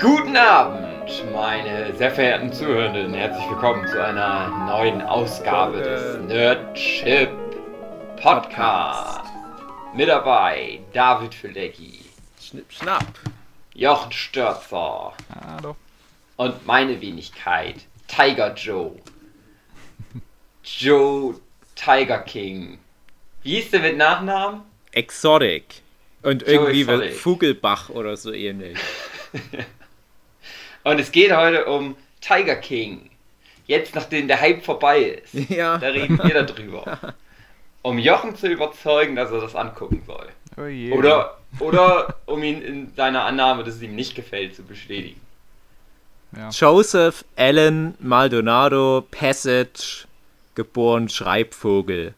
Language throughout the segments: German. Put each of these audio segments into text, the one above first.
Guten Abend, meine sehr verehrten Zuhörenden. Herzlich willkommen zu einer neuen Ausgabe des Nerdship Podcast. Mit dabei David Filecki, Schnipp, schnapp. Jochen Störzer Hallo. und meine Wenigkeit Tiger Joe. Joe Tiger King. Wie hieß der mit Nachnamen? Exotic. Und irgendwie Exotic. Vogelbach oder so ähnlich. Und es geht heute um Tiger King. Jetzt, nachdem der Hype vorbei ist. Ja. Da reden wir darüber. Um Jochen zu überzeugen, dass er das angucken soll. Oh je. Oder, oder um ihn in seiner Annahme, dass es ihm nicht gefällt, zu bestätigen. Ja. Joseph Allen Maldonado Passage, geboren Schreibvogel.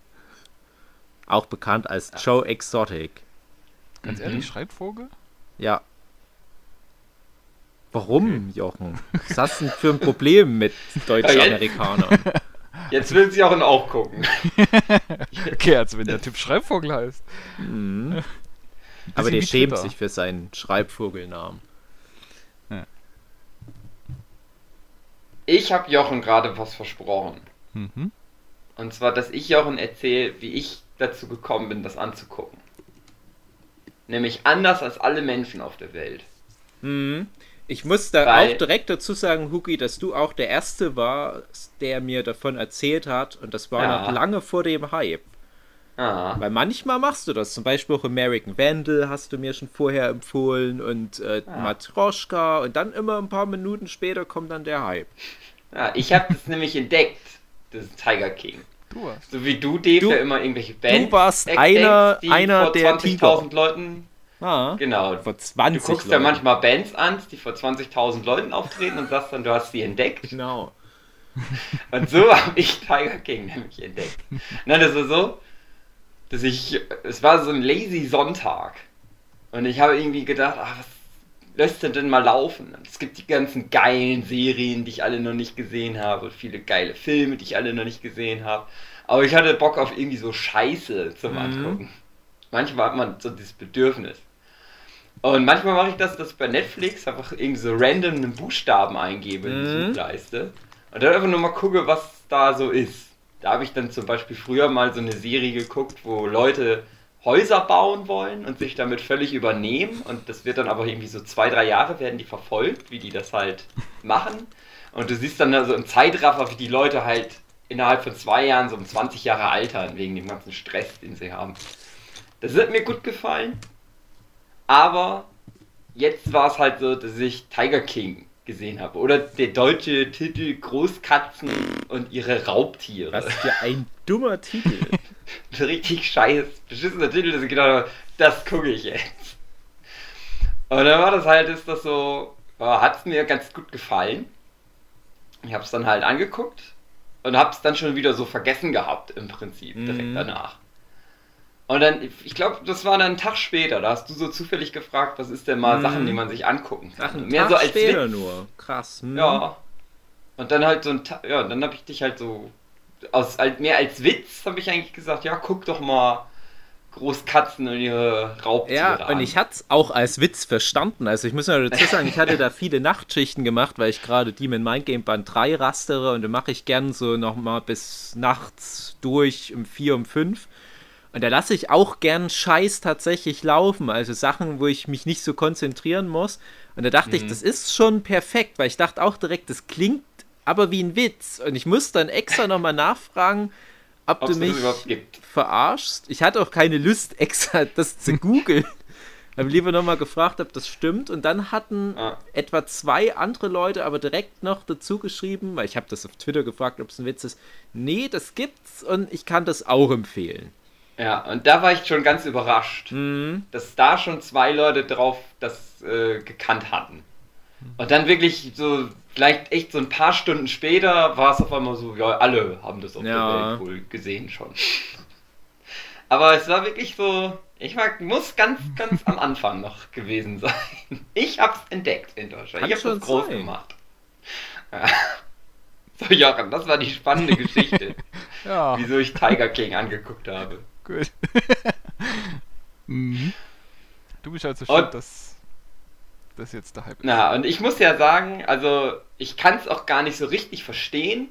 Auch bekannt als Joe Exotic. Ganz Mhm. ehrlich, Schreibvogel? Ja. Warum, Jochen? Was hast du denn für ein Problem mit Deutsch-Amerikanern? Jetzt will sie auch in auch gucken. Okay, also wenn der Typ Schreibvogel heißt. Mhm. Aber der schämt sich für seinen Schreibvogelnamen. Ich habe Jochen gerade was versprochen. Mhm. Und zwar, dass ich Jochen erzähle, wie ich dazu gekommen bin, das anzugucken. Nämlich anders als alle Menschen auf der Welt. Mhm. Ich muss da Weil- auch direkt dazu sagen, Huki, dass du auch der Erste warst, der mir davon erzählt hat. Und das war Ja. noch lange vor dem Hype. Ah, Weil manchmal machst du das. Zum Beispiel auch American Vandal hast du mir schon vorher empfohlen. Und äh, Ah. Matroschka. Und dann immer ein paar Minuten später kommt dann der Hype. ja, ich habe das nämlich entdeckt, das Tiger King. Du hast. So wie du, Dave, Du- immer irgendwelche Bands warst entdeckst, einer- die einer vor der 20.000 Leuten... Ah, Genau. vor Du 20 guckst ja manchmal Bands an, die vor 20.000 Leuten auftreten und sagst dann, du hast sie entdeckt. Genau. Und so habe ich Tiger King nämlich entdeckt. Nein, das war so, dass ich, es war so ein lazy Sonntag. Und ich habe irgendwie gedacht, ach, was lässt denn denn mal laufen? Und es gibt die ganzen geilen Serien, die ich alle noch nicht gesehen habe, und viele geile Filme, die ich alle noch nicht gesehen habe. Aber ich hatte Bock auf irgendwie so Scheiße zum Mhm. Angucken. Manchmal hat man so dieses Bedürfnis. Und manchmal mache ich das, dass ich bei Netflix einfach irgendwie so random einen Buchstaben eingebe in die Mhm. Suchleiste und dann einfach nur mal gucke, was da so ist. Da habe ich dann zum Beispiel früher mal so eine Serie geguckt, wo Leute Häuser bauen wollen und sich damit völlig übernehmen und das wird dann aber irgendwie so zwei, drei Jahre werden die verfolgt, wie die das halt machen und du siehst dann also im Zeitraffer, wie die Leute halt innerhalb von zwei Jahren so um 20 Jahre altern, wegen dem ganzen Stress, den sie haben. Das hat mir gut gefallen, aber jetzt war es halt so, dass ich Tiger King gesehen habe. Oder der deutsche Titel Großkatzen und ihre Raubtiere. Was für ein dummer Titel. So richtig scheiß, beschissener Titel, dass ich gedacht habe, das gucke ich jetzt. Und dann war das halt, ist das so, hat es mir ganz gut gefallen. Ich habe es dann halt angeguckt und habe es dann schon wieder so vergessen gehabt, im Prinzip, direkt Mhm. danach. Und dann, ich glaube, das war dann einen Tag später, da hast du so zufällig gefragt, was ist denn mal Mhm. Sachen, die man sich angucken kann. Ach, ein Mehr Tag so als später Witz. nur. Krass. hm. Ja. Und dann halt so ein, Ta- ja, dann habe ich dich halt so, aus, halt mehr als Witz habe ich eigentlich gesagt, ja, guck doch mal Großkatzen und ihre Raubtiere Ja, an. und ich hatte es auch als Witz verstanden. Also ich muss mal dazu sagen, ich hatte da viele Nachtschichten gemacht, weil ich gerade Demon Mind Game Band 3 rastere und dann mache ich gern so nochmal bis nachts durch um 4, um 5. Und da lasse ich auch gern Scheiß tatsächlich laufen, also Sachen, wo ich mich nicht so konzentrieren muss. Und da dachte ich, das ist schon perfekt, weil ich dachte auch direkt, das klingt aber wie ein Witz. Und ich muss dann extra nochmal nachfragen, ob Ob's du mich verarschst. Ich hatte auch keine Lust, extra das zu googeln. Habe lieber nochmal gefragt, ob das stimmt. Und dann hatten Ah. etwa zwei andere Leute aber direkt noch dazu geschrieben, weil ich habe das auf Twitter gefragt, ob es ein Witz ist. Nee, das gibt's und ich kann das auch empfehlen. Ja, und da war ich schon ganz überrascht, Mhm. dass da schon zwei Leute drauf das äh, gekannt hatten. Und dann wirklich so, vielleicht echt so ein paar Stunden später war es auf einmal so, ja, alle haben das auf Ja. der Welt wohl gesehen schon. Aber es war wirklich so, ich war, muss ganz, ganz am Anfang noch gewesen sein. Ich hab's entdeckt in Deutschland. Kann ich hab's groß sein. gemacht. Ja. So, Jochen, das war die spannende Geschichte, Ja, wieso ich Tiger King angeguckt habe. Gut. mhm. Du bist also schuld, dass das jetzt der Hype ist. Na, und ich muss ja sagen, also ich kann es auch gar nicht so richtig verstehen,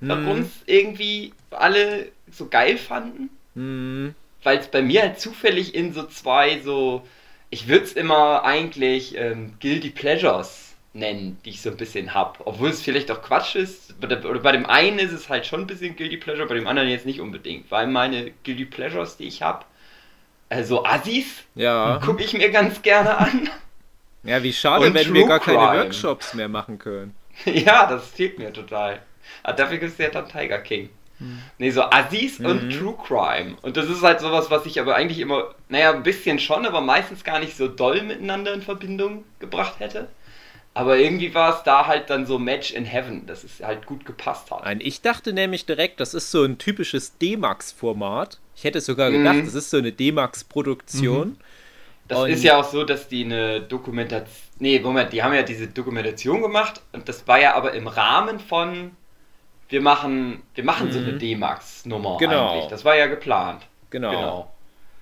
warum es irgendwie alle so geil fanden. Hm. Weil es bei mir halt zufällig in so zwei so, ich würde es immer eigentlich ähm, Guilty Pleasures nennen, die ich so ein bisschen hab. Obwohl es vielleicht auch Quatsch ist. Bei, oder bei dem einen ist es halt schon ein bisschen Guilty Pleasure, bei dem anderen jetzt nicht unbedingt. Weil meine Guilty Pleasures, die ich hab, also Assis, Ja. gucke ich mir ganz gerne an. Ja, wie schade, Und wenn wir True gar keine Crime. Workshops mehr machen können. ja, das fehlt mir total. Aber dafür gibt es ja dann Tiger King. Nee, so Assis und Mhm. True Crime. Und das ist halt sowas, was ich aber eigentlich immer, naja, ein bisschen schon, aber meistens gar nicht so doll miteinander in Verbindung gebracht hätte. Aber irgendwie war es da halt dann so Match in Heaven, dass es halt gut gepasst hat. Nein, ich dachte nämlich direkt, das ist so ein typisches D-Max-Format. Ich hätte sogar gedacht, Mhm. das ist so eine D-Max-Produktion. Das Und- ist ja auch so, dass die eine Dokumentation. Nee, Moment, die haben ja diese Dokumentation gemacht und das war ja aber im Rahmen von. Wir machen, wir machen so eine Mhm. D-Max-Nummer Genau. eigentlich. Das war ja geplant. Genau. Genau.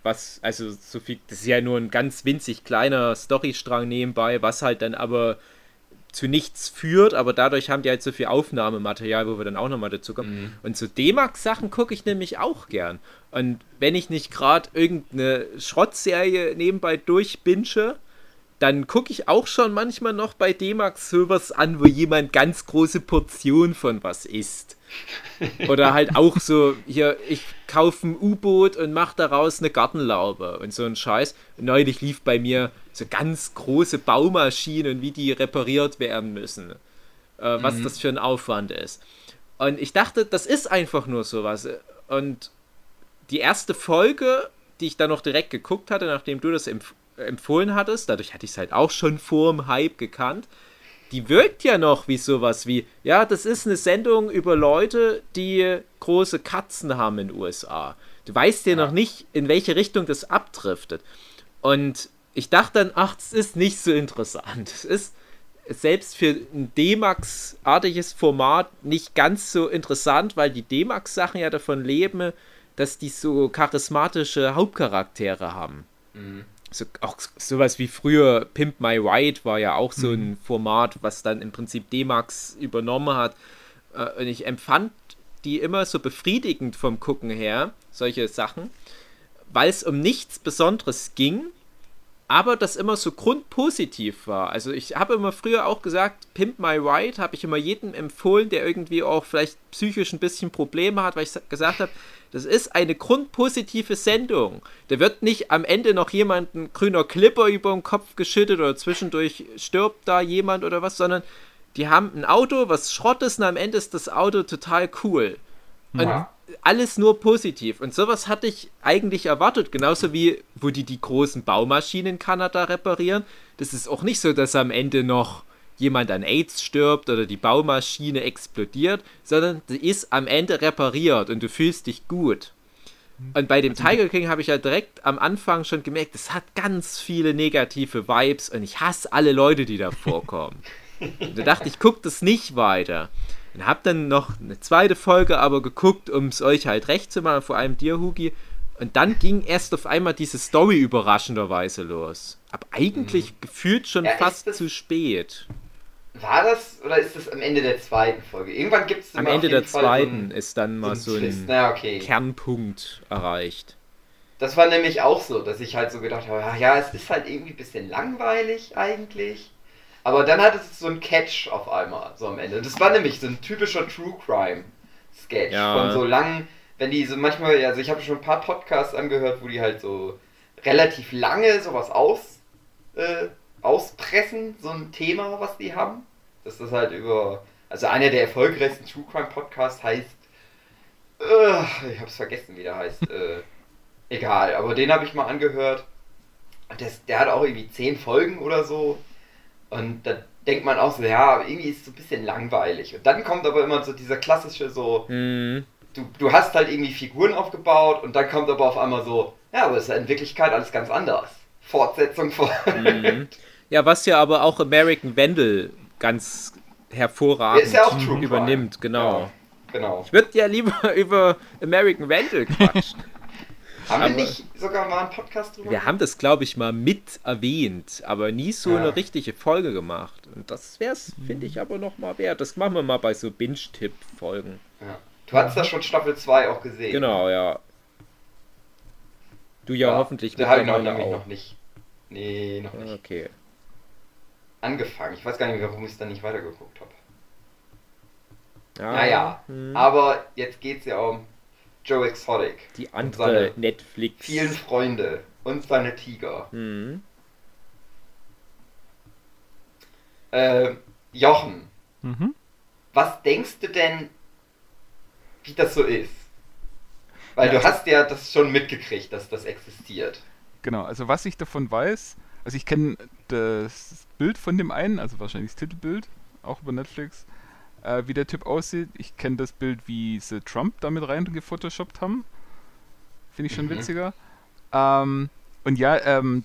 Was, also so viel, das ist ja nur ein ganz winzig kleiner Storystrang nebenbei, was halt dann aber zu nichts führt, aber dadurch haben die halt so viel Aufnahmematerial, wo wir dann auch nochmal dazu kommen. Mhm. Und so D-Max-Sachen gucke ich nämlich auch gern. Und wenn ich nicht gerade irgendeine Schrottserie nebenbei durchbinge, dann gucke ich auch schon manchmal noch bei D-Max sowas an, wo jemand ganz große Portionen von was isst. Oder halt auch so, hier, ich kaufe ein U-Boot und mache daraus eine Gartenlaube und so ein Scheiß. Und neulich lief bei mir so ganz große Baumaschinen, wie die repariert werden müssen. Äh, was das für ein Aufwand ist. Und ich dachte, das ist einfach nur sowas. Und die erste Folge, die ich dann noch direkt geguckt hatte, nachdem du das empf empfohlen hattest, dadurch hatte ich es halt auch schon vor dem Hype gekannt, die wirkt ja noch wie sowas wie, ja, das ist eine Sendung über Leute, die große Katzen haben in den USA. Du weißt ja noch nicht, in welche Richtung das abdriftet. Und ich dachte dann, ach, das ist nicht so interessant. Es ist selbst für ein D-Max-artiges Format nicht ganz so interessant, weil die D-Max-Sachen ja davon leben, dass die so charismatische Hauptcharaktere haben. So, auch sowas wie früher Pimp My Ride war ja auch so ein Format, was dann im Prinzip D-Max übernommen hat. Äh, Und ich empfand die immer so befriedigend vom Gucken her, solche Sachen, weil es um nichts Besonderes ging, aber das immer so grundpositiv war. Also ich habe immer früher auch gesagt, Pimp My Ride habe ich immer jedem empfohlen, der irgendwie auch vielleicht psychisch ein bisschen Probleme hat, weil ich sa- gesagt habe, das ist eine grundpositive Sendung. Da wird nicht am Ende noch jemand ein grüner Clipper über den Kopf geschüttet oder zwischendurch stirbt da jemand oder was, sondern die haben ein Auto, was Schrott ist und am Ende ist das Auto total cool. Und Ja. Alles nur positiv. Und sowas hatte ich eigentlich erwartet. Genauso wie, wo die die großen Baumaschinen in Kanada reparieren. Das ist auch nicht so, dass am Ende noch jemand an AIDS stirbt oder die Baumaschine explodiert, sondern die ist am Ende repariert und du fühlst dich gut. Und bei dem Tiger King habe ich ja direkt am Anfang schon gemerkt, es hat ganz viele negative Vibes und ich hasse alle Leute, die da vorkommen. Und da dachte ich, guckt das nicht weiter. Und hab dann noch eine zweite Folge aber geguckt, um es euch halt recht zu machen, vor allem dir, Hugi. Und dann ging erst auf einmal diese Story überraschenderweise los. Aber eigentlich gefühlt schon Ja, fast das- zu spät. War das oder ist das am Ende der zweiten Folge? Irgendwann gibt es Am Ende der zweiten ist dann mal so ein Na, okay. Kernpunkt erreicht. Das war nämlich auch so, dass ich halt so gedacht habe, ja, ja, es ist halt irgendwie ein bisschen langweilig eigentlich. Aber dann hat es so ein Catch auf einmal, so am Ende. Das war nämlich so ein typischer True Crime Sketch. Ja. Von so langen, wenn die so manchmal, also ich habe schon ein paar Podcasts angehört, wo die halt so relativ lange sowas aus, äh, auspressen, so ein Thema, was die haben. Dass das halt über, also einer der erfolgreichsten True Crime Podcasts heißt, äh, ich hab's vergessen, wie der heißt. äh, egal, aber den habe ich mal angehört. Das, der hat auch irgendwie zehn Folgen oder so. Und da denkt man auch so, ja, irgendwie ist es so ein bisschen langweilig. Und dann kommt aber immer so dieser klassische so, Mhm. du, du hast halt irgendwie Figuren aufgebaut und dann kommt aber auf einmal so, ja, aber es ist ja in Wirklichkeit alles ganz anders. Fortsetzung von. Mhm. Ja, was ja aber auch American Vandal ganz hervorragend Ist ja übernimmt, genau. Ja, genau. Ich würde ja lieber über American Vandal quatschen. Haben Aber- wir nicht sogar mal einen Podcast drüber? Wir haben das, glaube ich, mal mit erwähnt, aber nie so Ja. eine richtige Folge gemacht. Und das wäre es, finde ich, aber noch mal wert. Das machen wir mal bei so Binge-Tipp-Folgen. Ja. Du hattest da schon Staffel 2 auch gesehen. Genau, ja. Du ja, hoffentlich Da habe ich noch, nämlich noch nicht. Nee, noch nicht. Okay. Angefangen. Ich weiß gar nicht warum ich es dann nicht weitergeguckt habe. Ja, Naja, hm. aber jetzt geht es ja um Joe Exotic. Die andere seine Netflix. vielen Freunde und seine Tiger. Hm. Äh, Jochen, Mhm. was denkst du denn, wie das so ist? Weil Ja, du hast ja das schon mitgekriegt, dass das existiert. Genau, also was ich davon weiß, also ich kenne das Bild von dem einen, also wahrscheinlich das Titelbild, auch über Netflix, äh, wie der Typ aussieht. Ich kenne das Bild, wie sie Trump damit rein gefotoshoppt haben. Finde ich schon Mhm. witziger. Ähm, und ja, ähm,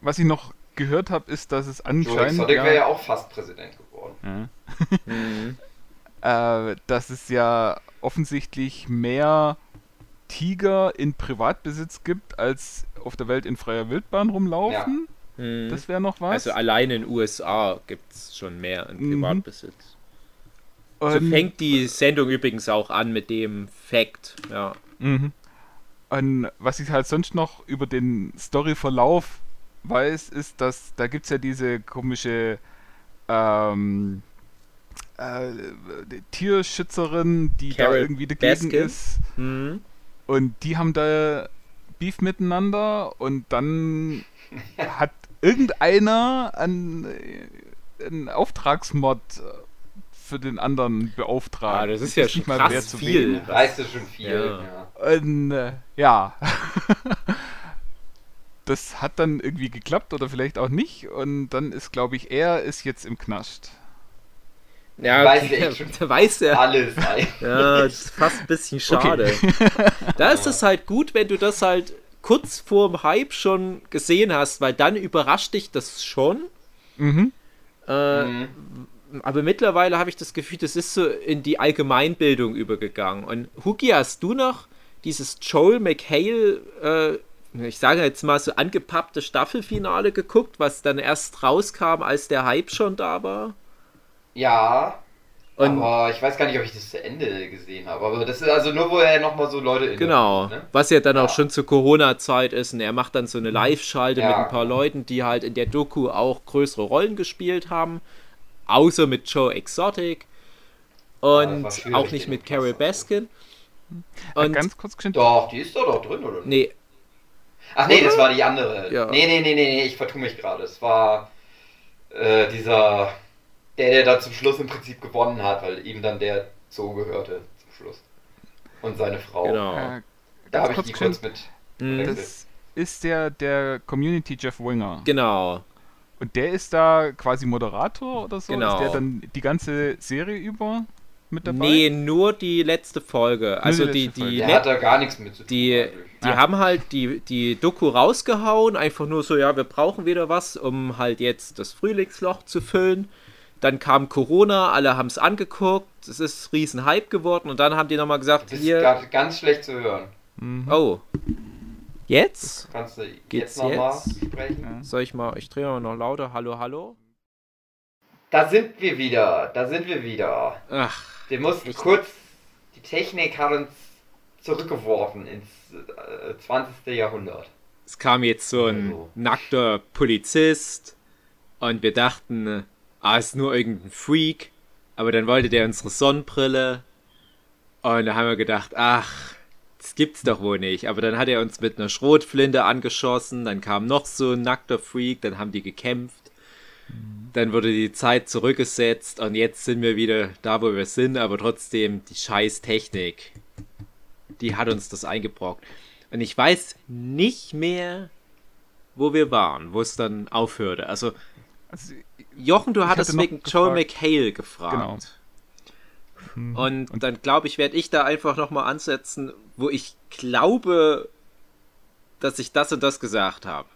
was ich noch gehört habe, ist, dass es anscheinend Exotic ja, wäre ja auch fast Präsident geworden. ja, Hm. äh, dass es ja offensichtlich mehr Tiger in Privatbesitz gibt, als auf der Welt in freier Wildbahn rumlaufen. Hm. Das wäre noch was. Also allein in den USA gibt es schon mehr in Mhm. Privatbesitz. So fängt die Sendung übrigens auch an mit dem Fact. Ja. Mhm. Und was ich halt sonst noch über den Storyverlauf weiß, ist, dass da gibt es ja diese komische ähm, äh, Tierschützerin, die Carol da irgendwie dagegen Baskin? ist. Hm. Und die haben da Beef miteinander und dann hat irgendeiner einen Auftragsmod äh, für den anderen beauftragt. Ah, das ist ja schon mal, krass zu viel. Weißt du schon viel. Ja. Ja. Und, äh, ja. das hat dann irgendwie geklappt oder vielleicht auch nicht. Und dann ist, glaube ich, er ist jetzt im Knast. Ja, Weiß okay, schon. da weiß er. Alles eigentlich. Ja, das ist fast ein bisschen schade. Da ist es halt gut, wenn du das halt kurz vorm Hype schon gesehen hast, weil dann überrascht dich das schon. Mhm. Äh, Mhm. Aber mittlerweile habe ich das Gefühl, das ist so in die Allgemeinbildung übergegangen. Und Huki, hast du noch dieses Joel McHale, äh, ich sage jetzt mal so angepappte Staffelfinale geguckt, was dann erst rauskam, als der Hype schon da war? Ja, Und aber ich weiß gar nicht, ob ich das zu Ende gesehen habe. Aber das ist also nur, wo er nochmal so Leute in Genau, Ne? was ja dann auch Ja. schon zur Corona-Zeit ist. Und er macht dann so eine Live-Schalte Ja. mit ein paar Leuten, die halt in der Doku auch größere Rollen gespielt haben. Außer mit Joe Exotic. Und schwierig, auch nicht mit Carol Baskin. Äh, Und ganz kurz geschnitten. Doch, die ist doch doch drin, oder? nee, Ach nee, Oder? das war die andere. Ja. Nee, nee, nee, nee, nee, ich vertue mich gerade. Es war äh, dieser, der, der da zum Schluss im Prinzip gewonnen hat, weil ihm dann der Zoo gehörte zum Schluss. Und seine Frau. genau. Äh, Da habe ich kurz die kurz mit. Mhm. Das ist der, der Community Jeff Winger. Genau. Und der ist da quasi Moderator oder so? Genau. Ist der dann die ganze Serie über mit dabei? Nee, nur die letzte Folge. Also die die, letzte die, Folge. Der Net- hat da gar nichts mit zu tun. die, die Ah. haben halt die, die Doku rausgehauen, einfach nur so, ja, wir brauchen wieder was, um halt jetzt das Frühlingsloch zu füllen. Dann kam Corona, alle haben es angeguckt, es ist riesen Hype geworden und dann haben die nochmal Du gesagt, bist hier, gerade ganz schlecht zu hören. Mhm. oh, jetzt? Kannst du Geht's jetzt nochmal sprechen? Ja. Soll ich mal, ich drehe mal noch lauter, hallo, hallo? Da sind wir wieder, da sind wir wieder. Ach, Wir mussten Echt? kurz, die Technik hat uns zurückgeworfen ins äh, 20. Jahrhundert. es kam jetzt so ein Also. nackter Polizist und wir dachten, ah, ist nur irgendein Freak, aber dann wollte der unsere Sonnenbrille und da haben wir gedacht, ach, das gibt's doch wohl nicht. Aber dann hat er uns mit einer Schrotflinte angeschossen, dann kam noch so ein nackter Freak, dann haben die gekämpft. Dann wurde die Zeit zurückgesetzt und jetzt sind wir wieder da, wo wir sind, aber trotzdem die scheiß Technik, die hat uns das eingebrockt. Und ich weiß nicht mehr, wo wir waren, wo es dann aufhörte. Also, Also, Jochen, du hattest wegen Joel gefragt- McHale gefragt. Genau. Mhm. Und, dann glaube ich, werde ich da einfach nochmal ansetzen, wo ich glaube, dass ich das und das gesagt habe.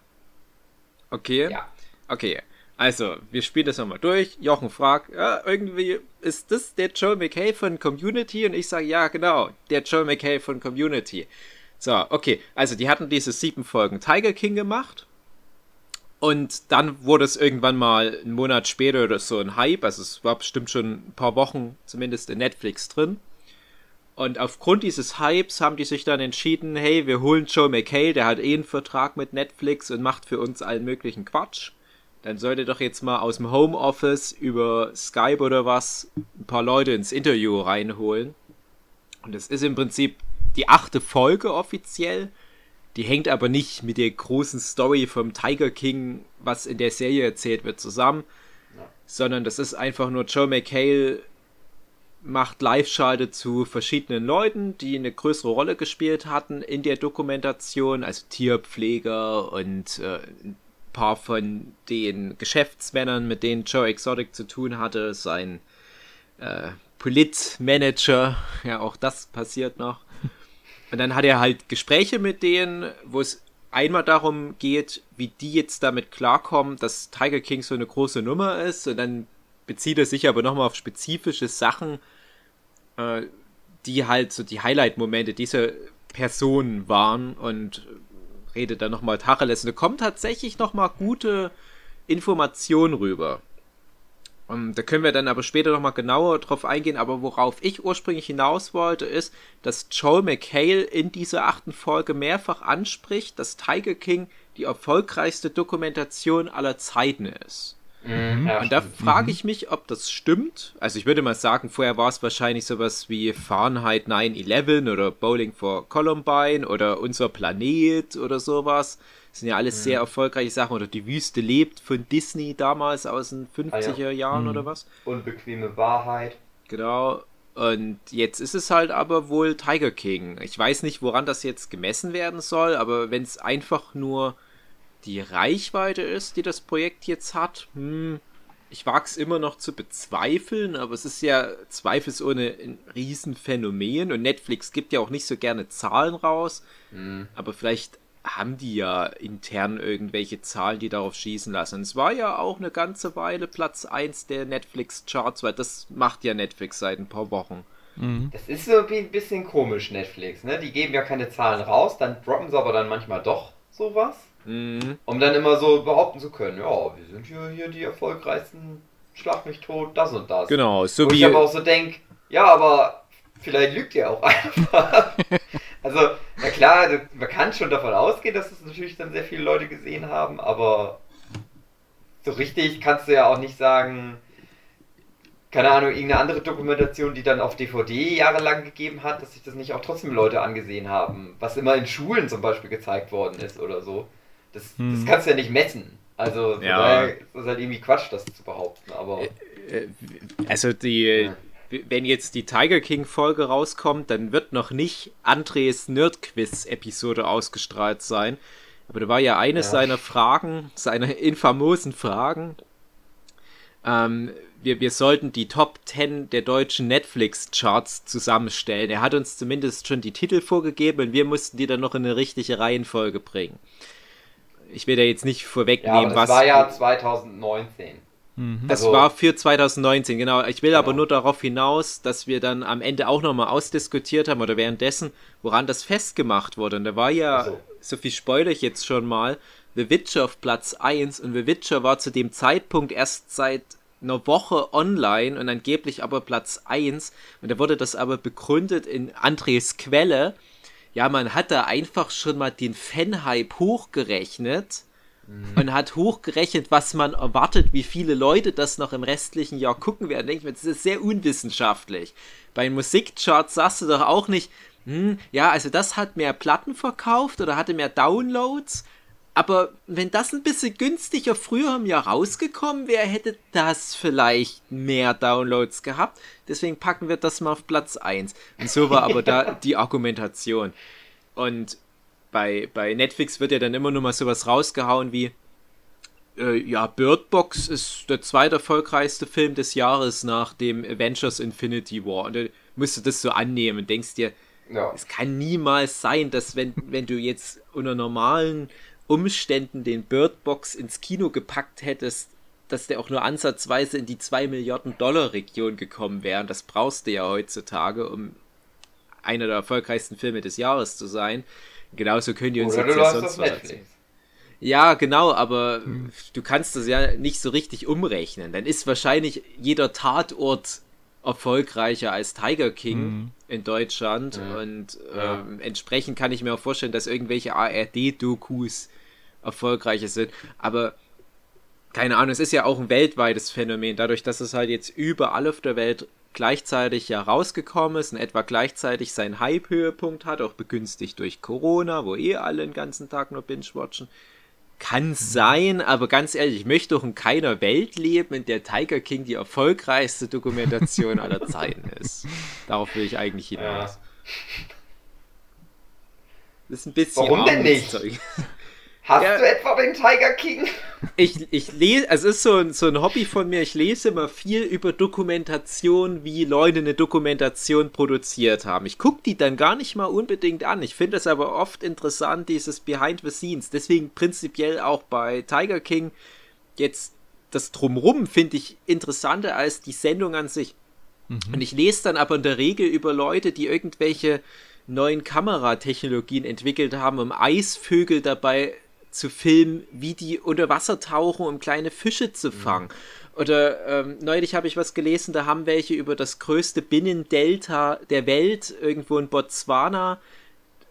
Okay? Ja. Okay. Also, wir spielen das nochmal durch. Jochen fragt, ja, irgendwie, ist das der Joel McHale von Community? Und ich sage, ja, genau, der Joel McHale von Community. So, okay. Also die hatten diese sieben Folgen Tiger King gemacht. Und dann wurde es irgendwann mal einen Monat später oder so ein Hype. Also es war bestimmt schon ein paar Wochen zumindest in Netflix drin. Und aufgrund dieses Hypes haben die sich dann entschieden, hey, wir holen Joe McHale, der hat eh einen Vertrag mit Netflix und macht für uns allen möglichen Quatsch. Dann sollte doch jetzt mal aus dem Homeoffice über Skype oder was ein paar Leute ins Interview reinholen. Und das ist im Prinzip die achte Folge offiziell. Die hängt aber nicht mit der großen Story vom Tiger King, was in der Serie erzählt wird, zusammen. Ja. Sondern das ist einfach nur Joe McHale macht Live-Schalte zu verschiedenen Leuten, die eine größere Rolle gespielt hatten in der Dokumentation, also Tierpfleger und äh, ein paar von den Geschäftsmännern, mit denen Joe Exotic zu tun hatte, sein äh, Politmanager, ja, auch das passiert noch. Und dann hat er halt Gespräche mit denen, wo es einmal darum geht, wie die jetzt damit klarkommen, dass Tiger King so eine große Nummer ist. Und dann bezieht er sich aber nochmal auf spezifische Sachen, äh, die halt so die Highlight-Momente dieser Person waren und redet dann nochmal Tacheles. Und da kommt tatsächlich nochmal gute Informationen rüber. Um, ähm, da können wir dann aber später nochmal genauer drauf eingehen. Aber worauf ich ursprünglich hinaus wollte, ist, dass Joel McHale in dieser achten Folge mehrfach anspricht, dass Tiger King die erfolgreichste Dokumentation aller Zeiten ist. Mhm, ja, und da frage mhm. ich mich, ob das stimmt. Also ich würde mal sagen, vorher war es wahrscheinlich sowas wie Fahrenheit 9-11 oder Bowling for Columbine oder Unser Planet oder sowas. Das sind ja alles mhm. sehr erfolgreiche Sachen. Oder Die Wüste lebt von Disney damals aus den 50er ah, ja. Jahren mhm. oder was. Unbequeme Wahrheit. Genau. Und jetzt ist es halt aber wohl Tiger King. Ich weiß nicht, woran das jetzt gemessen werden soll, aber wenn es einfach nur die Reichweite ist, die das Projekt jetzt hat, hm, ich wage es immer noch zu bezweifeln, aber es ist ja zweifelsohne ein Riesenphänomen und Netflix gibt ja auch nicht so gerne Zahlen raus, mhm. aber vielleicht haben die ja intern irgendwelche Zahlen, die darauf schießen lassen. Es war ja auch eine ganze Weile Platz 1 der Netflix-Charts, weil das macht ja Netflix seit ein paar Wochen. Mhm. Das ist so ein bisschen komisch, Netflix, ne? Die geben ja keine Zahlen raus, dann droppen sie aber dann manchmal doch sowas. Mhm. Um dann immer so behaupten zu können, ja, wir sind hier, hier die erfolgreichsten Schlag mich tot, das und das. Genau, so Wo wie. ich aber auch so denke, ja, aber vielleicht lügt ihr auch einfach. Also, na klar, man kann schon davon ausgehen, dass es natürlich dann sehr viele Leute gesehen haben, aber so richtig kannst du ja auch nicht sagen, keine Ahnung, irgendeine andere Dokumentation, die dann auf DVD jahrelang gegeben hat, dass sich das nicht auch trotzdem Leute angesehen haben, was immer in Schulen zum Beispiel gezeigt worden ist oder so. Das, hm. das kannst du ja nicht messen. Also, ja. ist das halt irgendwie Quatsch, das zu behaupten, aber. Äh, äh, also, die. Ja. Wenn jetzt die Tiger King Folge rauskommt, dann wird noch nicht Andres Nerd Quiz Episode ausgestrahlt sein. Aber da war ja eine ja. seiner Fragen, seiner infamosen Fragen. Ähm, wir, wir sollten die Top 10 der deutschen Netflix-Charts zusammenstellen. Er hat uns zumindest schon die Titel vorgegeben und wir mussten die dann noch in eine richtige Reihenfolge bringen ich will da jetzt nicht vorwegnehmen, ja, das was. Das war ja 2019. Mhm. Das also, war für 2019, genau. Ich will genau. aber nur darauf hinaus, dass wir dann am Ende auch nochmal ausdiskutiert haben oder währenddessen, woran das festgemacht wurde. Und da war ja, also. so viel spoilere ich jetzt schon mal, The Witcher auf Platz 1 und The Witcher war zu dem Zeitpunkt erst seit einer Woche online und angeblich aber Platz 1. Und da wurde das aber begründet in Andres Quelle, ja, man hat da einfach schon mal den Fan-Hype hochgerechnet mhm. und hat hochgerechnet, was man erwartet, wie viele Leute das noch im restlichen Jahr gucken werden. Denke ich mir, das ist sehr unwissenschaftlich. Bei Musikcharts sagst du doch auch nicht, hm, ja, also das hat mehr Platten verkauft oder hatte mehr Downloads. Aber wenn das ein bisschen günstiger früher im Jahr rausgekommen wäre, hätte das vielleicht mehr Downloads gehabt. Deswegen packen wir das mal auf Platz 1. Und so war aber da die Argumentation. Und bei, bei Netflix wird ja dann immer nur mal sowas rausgehauen wie, äh, ja, Bird Box ist der zweiterfolgreichste Film des Jahres nach dem Avengers Infinity War. Und dann musst du das so annehmen und denkst dir, ja. es kann niemals sein, dass wenn, wenn du jetzt unter normalen Umständen den Bird Box ins Kino gepackt hättest, dass der auch nur ansatzweise in die 2 Milliarden Dollar Region gekommen wäre. Und das brauchst du ja heutzutage, um einer der erfolgreichsten Filme des Jahres zu sein. Genauso können die uns Oder jetzt ja sonst was erzählen. Ja, genau, aber hm. du kannst das ja nicht so richtig umrechnen. Dann ist wahrscheinlich jeder Tatort erfolgreicher als Tiger King mhm. in Deutschland. Mhm. Und ähm, entsprechend kann ich mir auch vorstellen, dass irgendwelche ARD-Dokus erfolgreicher sind. Aber keine Ahnung, es ist ja auch ein weltweites Phänomen, dadurch, dass es halt jetzt überall auf der Welt gleichzeitig ja rausgekommen ist und etwa gleichzeitig seinen Hype-Höhepunkt hat, auch begünstigt durch Corona, wo eh alle den ganzen Tag nur binge-watchen. Kann sein, aber ganz ehrlich, ich möchte doch in keiner Welt leben, in der Tiger King die erfolgreichste Dokumentation aller Zeiten ist. Darauf will ich eigentlich hinaus. Ja. Das ist ein bisschen Warum denn nicht? Hast ja, du etwa den Tiger King? Ich, ich lese, also es ist so ein, so ein Hobby von mir, ich lese immer viel über Dokumentation, wie Leute eine Dokumentation produziert haben. Ich gucke die dann gar nicht mal unbedingt an. Ich finde es aber oft interessant, dieses Behind the Scenes. Deswegen prinzipiell auch bei Tiger King jetzt das Drumrum finde ich interessanter als die Sendung an sich. Mhm. Und ich lese dann aber in der Regel über Leute, die irgendwelche neuen Kameratechnologien entwickelt haben, um Eisvögel dabei zu filmen, wie die unter Wasser tauchen, um kleine Fische zu mhm. fangen. Mhm. Oder ähm, neulich habe ich was gelesen, da haben welche über das größte Binnendelta der Welt irgendwo in Botswana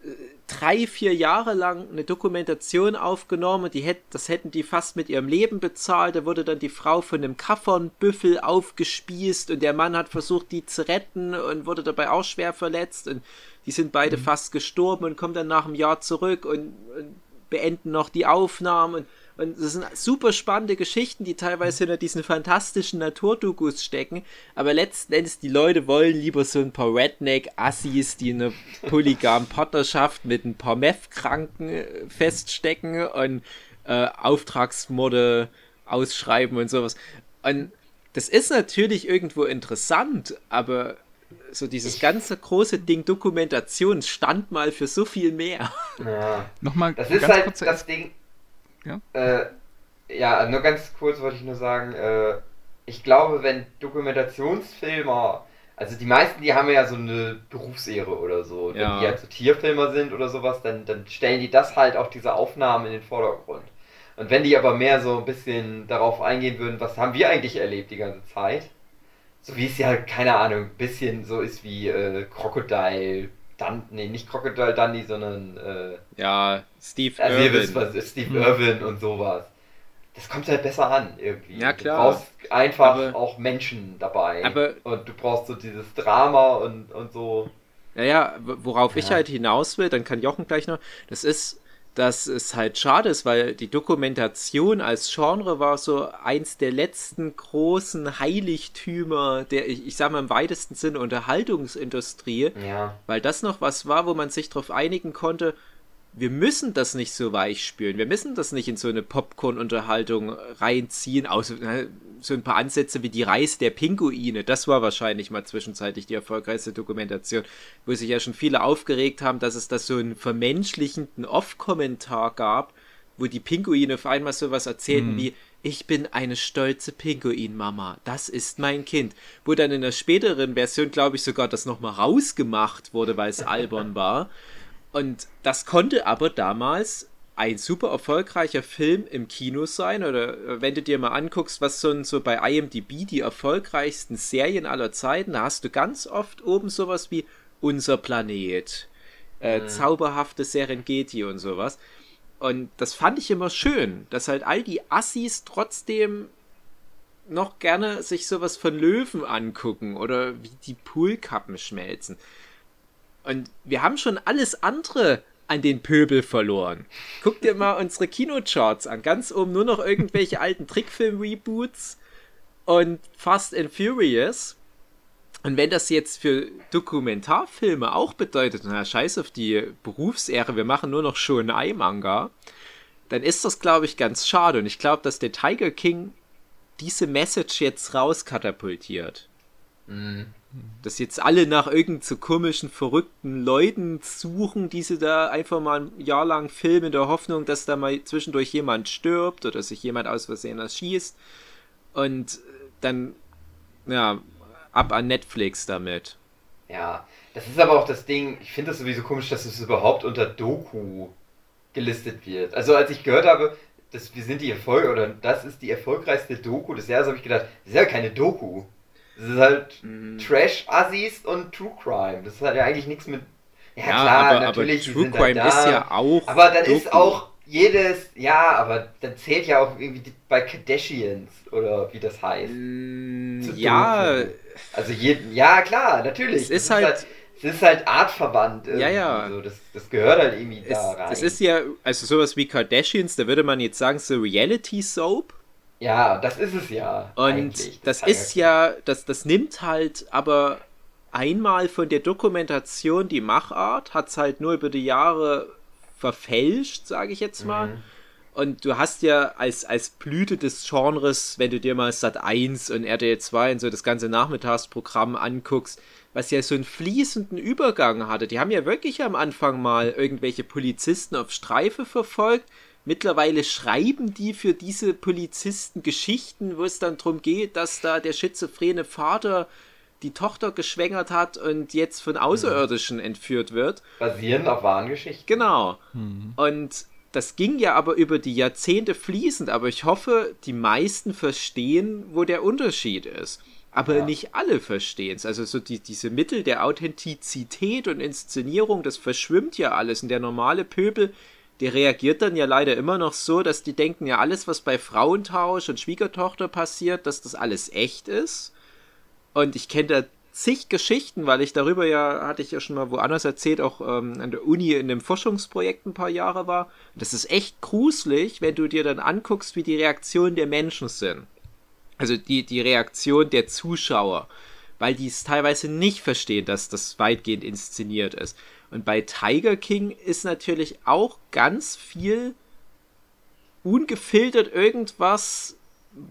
äh, drei, vier Jahre lang eine Dokumentation aufgenommen. Die hätt, das hätten die fast mit ihrem Leben bezahlt. Da wurde dann die Frau von einem Kaffernbüffel aufgespießt und der Mann hat versucht, die zu retten und wurde dabei auch schwer verletzt. Und die sind beide mhm. fast gestorben und kommen dann nach einem Jahr zurück und, und beenden noch die Aufnahmen. Und das sind super spannende Geschichten, die teilweise hinter diesen fantastischen Naturdokus stecken. Aber letzten Endes, die Leute wollen lieber so ein paar Redneck-Assis, die eine polygam Partnerschaft mit ein paar Meth-Kranken äh, feststecken und äh, Auftragsmorde ausschreiben und sowas. Und das ist natürlich irgendwo interessant, aber so dieses ganze große Ding Dokumentation stand mal für so viel mehr. Ja. Nochmal das ist halt das Erst Ding. Ja? Äh, ja, nur ganz kurz wollte ich nur sagen, äh, ich glaube, wenn Dokumentationsfilmer, also die meisten, die haben ja so eine Berufsehre oder so, ja. wenn die halt so Tierfilmer sind oder sowas, dann, dann stellen die das halt auch diese Aufnahmen in den Vordergrund. Und wenn die aber mehr so ein bisschen darauf eingehen würden, was haben wir eigentlich erlebt die ganze Zeit, so wie es ja, keine Ahnung, ein bisschen so ist wie äh, Crocodile Dundee, nee, nicht Crocodile Dundee, sondern äh, ja, Steve also Irwin. Wisst, was ist, Steve hm. Irwin und sowas. Das kommt halt besser an irgendwie. Ja, klar. Du brauchst einfach aber, auch Menschen dabei. Aber, und du brauchst so dieses Drama und, und so. Naja, worauf ja. ich halt hinaus will, dann kann Jochen gleich noch, das ist dass es halt schade ist, weil die Dokumentation als Genre war so eins der letzten großen Heiligtümer der, ich, ich sag mal im weitesten Sinne, Unterhaltungsindustrie. Ja. Weil das noch was war, wo man sich darauf einigen konnte, wir müssen das nicht so weich spüren. Wir müssen das nicht in so eine Popcorn-Unterhaltung reinziehen. Außer ne, so ein paar Ansätze wie die Reise der Pinguine. Das war wahrscheinlich mal zwischenzeitlich die erfolgreichste Dokumentation, wo sich ja schon viele aufgeregt haben, dass es da so einen vermenschlichenden Off-Kommentar gab, wo die Pinguine auf einmal sowas erzählten hm. wie ich bin eine stolze Pinguin-Mama. Das ist mein Kind. Wo dann in der späteren Version, glaube ich, sogar das nochmal rausgemacht wurde, weil es albern war. Und das konnte aber damals ein super erfolgreicher Film im Kino sein. Oder äh, wenn du dir mal anguckst, was so, so bei IMDb die erfolgreichsten Serien aller Zeiten, da hast du ganz oft oben sowas wie Unser Planet, äh, mhm. zauberhafte Serengeti und sowas. Und das fand ich immer schön, dass halt all die Assis trotzdem noch gerne sich sowas von Löwen angucken oder wie die Poolkappen schmelzen. Und wir haben schon alles andere an den Pöbel verloren. Guck dir mal unsere Kinocharts an. Ganz oben nur noch irgendwelche alten Trickfilm-Reboots und Fast and Furious. Und wenn das jetzt für Dokumentarfilme auch bedeutet, na scheiß auf die Berufsehre, wir machen nur noch Shonai-Manga, dann ist das, glaube ich, ganz schade. Und ich glaube, dass der Tiger King diese Message jetzt rauskatapultiert. Mhm dass jetzt alle nach irgend so komischen, verrückten Leuten suchen, die sie da einfach mal ein Jahr lang filmen, in der Hoffnung, dass da mal zwischendurch jemand stirbt oder sich jemand aus Versehen erschießt. Und dann, ja, ab an Netflix damit. Ja, das ist aber auch das Ding, ich finde das sowieso komisch, dass es überhaupt unter Doku gelistet wird. Also als ich gehört habe, dass wir sind die Erfolg oder das ist die erfolgreichste Doku des Jahres, habe ich gedacht, das ist ja keine Doku. Das ist halt Mhm. Trash-Assis und True Crime. Das hat ja eigentlich nichts mit. Ja, Ja, klar, aber, natürlich. aber True sind halt Crime da. ist ja auch. Aber dann ist Doku. auch jedes. Ja, aber dann zählt ja auch irgendwie die, bei Kardashians oder wie das heißt. Mm, Ja, Doku. Also je, ja, klar, natürlich. Es Das ist halt- Es ist halt artverwandt. irgendwie ja. So. Das, das gehört halt irgendwie es, da rein. es ist ja, also sowas wie Kardashians, da würde man jetzt sagen, so Reality Soap. Ja, das ist es ja. Und das Tiger ist ja, das, das nimmt halt aber einmal von der Dokumentation die Machart, hat es halt nur über die Jahre verfälscht, sage ich jetzt mal. Mhm. Und du hast ja als, als Blüte des Genres, wenn du dir mal Sat 1 und RTL 2 und so das ganze Nachmittagsprogramm anguckst, was ja so einen fließenden Übergang hatte. Die haben ja wirklich am Anfang mal irgendwelche Polizisten auf Streife verfolgt. Mittlerweile schreiben die für diese Polizisten Geschichten, wo es dann darum geht, dass da der schizophrene Vater die Tochter geschwängert hat und jetzt von Außerirdischen entführt wird. Basierend auf wahren Geschichten. Genau. Und das ging ja aber über die Jahrzehnte fließend, aber ich hoffe, die meisten verstehen, wo der Unterschied ist. Aber Ja. nicht alle verstehen es. Also so die, diese Mittel der Authentizität und Inszenierung, das verschwimmt ja alles. Und der normale Pöbel, der reagiert dann ja leider immer noch so, dass die denken, ja, alles, was bei Frauentausch und Schwiegertochter passiert, dass das alles echt ist. Und ich kenne da zig Geschichten, weil ich darüber ja, hatte ich ja schon mal woanders erzählt, auch ähm, an der Uni in einem Forschungsprojekt ein paar Jahre war. Und das ist echt gruselig, wenn du dir dann anguckst, wie die Reaktionen der Menschen sind. Also die, die Reaktion der Zuschauer, weil die es teilweise nicht verstehen, dass das weitgehend inszeniert ist. Und bei Tiger King ist natürlich auch ganz viel ungefiltert irgendwas,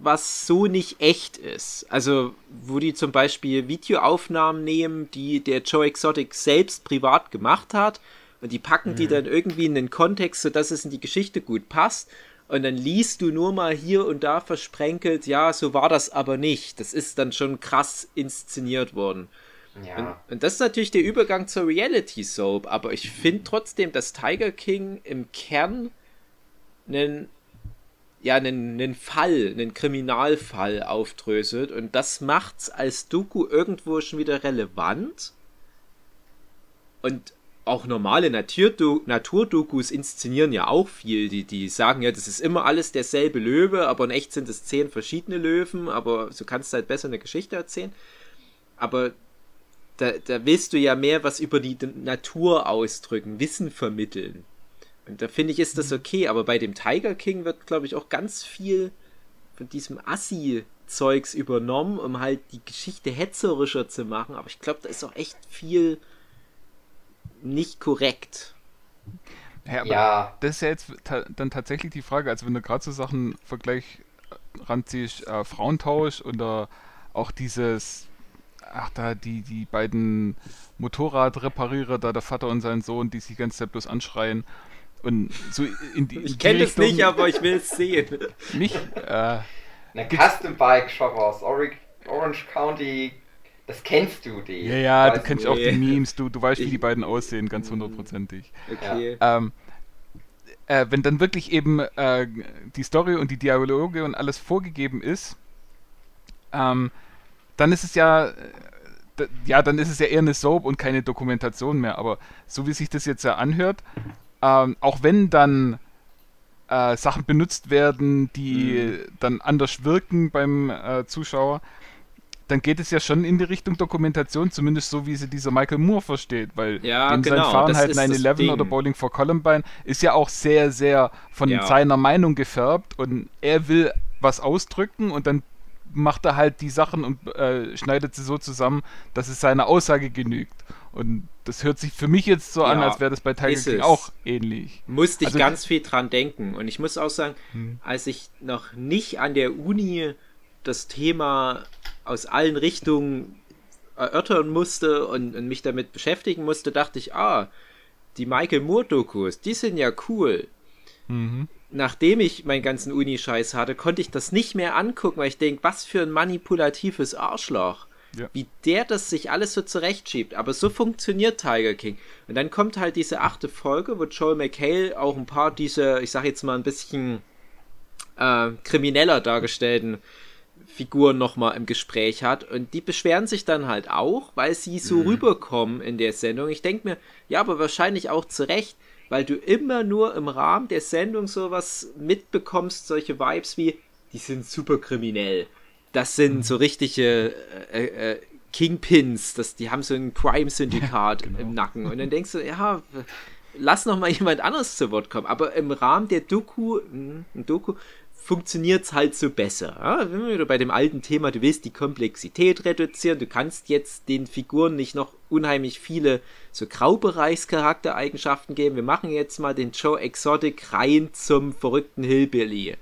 was so nicht echt ist. Also, wo die zum Beispiel Videoaufnahmen nehmen, die der Joe Exotic selbst privat gemacht hat, und die packen die dann irgendwie in den Kontext, sodass es in die Geschichte gut passt. Und dann liest du nur mal hier und da versprenkelt, ja, so war das aber nicht. Das ist dann schon krass inszeniert worden. Ja. Und, und das ist natürlich der Übergang zur Reality Soap, aber ich finde trotzdem, dass Tiger King im Kern einen, ja, einen, einen Fall, einen Kriminalfall aufdröselt und das macht's als Doku irgendwo schon wieder relevant. Und auch normale Naturdo Naturdokus inszenieren ja auch viel. Die, die sagen ja, das ist immer alles derselbe Löwe, aber in echt sind es zehn verschiedene Löwen, aber so kannst du halt besser eine Geschichte erzählen. Aber da, da willst du ja mehr was über die Natur ausdrücken, Wissen vermitteln. Und da finde ich, ist das okay, aber bei dem Tiger King wird, glaube ich, auch ganz viel von diesem Assi-Zeugs übernommen, um halt die Geschichte hetzerischer zu machen. Aber ich glaube, da ist auch echt viel nicht korrekt. Ja, aber Ja. das ist ja jetzt ta dann tatsächlich die Frage, also wenn du gerade so Sachen Vergleich äh, ranziehst, äh, Frauentausch oder auch dieses, ach da, die, die beiden Motorradreparierer, da der Vater und sein Sohn, die sich die ganze Zeit bloß anschreien und so in die Ich kenne das Richtung- nicht, aber ich will es sehen. Nicht, äh, Eine Custom Bike Shop aus Orange County, das kennst du, die. ja, ja, du kennst du, auch die nee. Memes, du, du weißt, wie Ich- die beiden aussehen, ganz hundertprozentig. Okay. ähm, äh, wenn dann wirklich eben äh, die Story und die Dialoge und alles vorgegeben ist, ähm, dann ist es ja, äh, ja, dann ist es ja eher eine Soap und keine Dokumentation mehr. Aber so wie sich das jetzt ja anhört, ähm, auch wenn dann äh, Sachen benutzt werden, die dann anders wirken beim äh, Zuschauer, dann geht es ja schon in die Richtung Dokumentation, zumindest so wie sie dieser Michael Moore versteht, weil Ja, dem genau, sein Fahren das ist das 9-11 Ding. oder Bowling for Columbine ist ja auch sehr, sehr von Ja. seiner Meinung gefärbt und er will was ausdrücken und dann macht er halt die Sachen und äh, schneidet sie so zusammen, dass es seiner Aussage genügt. Und das hört sich für mich jetzt so an, Ja, als wäre das bei Tiger King auch ähnlich. musste ich Also- ganz viel dran denken. Und ich muss auch sagen, Hm. als ich noch nicht an der Uni das Thema aus allen Richtungen erörtern musste und, und mich damit beschäftigen musste, dachte ich, ah, die Michael Moore-Dokus, die sind ja cool. Mhm. Nachdem ich meinen ganzen Uni-Scheiß hatte, konnte ich das nicht mehr angucken, weil ich denke, was für ein manipulatives Arschloch. ja. wie der das sich alles so zurechtschiebt. Aber so funktioniert Tiger King. Und dann kommt halt diese achte Folge, wo Joel McHale auch ein paar diese, ich sag jetzt mal ein bisschen äh, krimineller dargestellten Figuren nochmal im Gespräch hat. Und die beschweren sich dann halt auch, weil sie so mhm. rüberkommen in der Sendung. Ich denke mir, ja, aber wahrscheinlich auch zu Recht, weil du immer nur im Rahmen der Sendung sowas mitbekommst, solche Vibes wie, die sind super kriminell. Das sind mhm. so richtige äh, äh, Kingpins, das, die haben so ein Crime-Syndikat ja, genau. im Nacken. Und dann denkst du, ja, lass noch mal jemand anderes zu Wort kommen. Aber im Rahmen der Doku, hm, Doku funktioniert es halt so besser. Ja? Wenn wir wieder bei dem alten Thema, du willst die Komplexität reduzieren, du kannst jetzt den Figuren nicht noch unheimlich viele so Graubereichscharaktereigenschaften geben. Wir machen jetzt mal den Joe Exotic rein zum verrückten Hillbilly.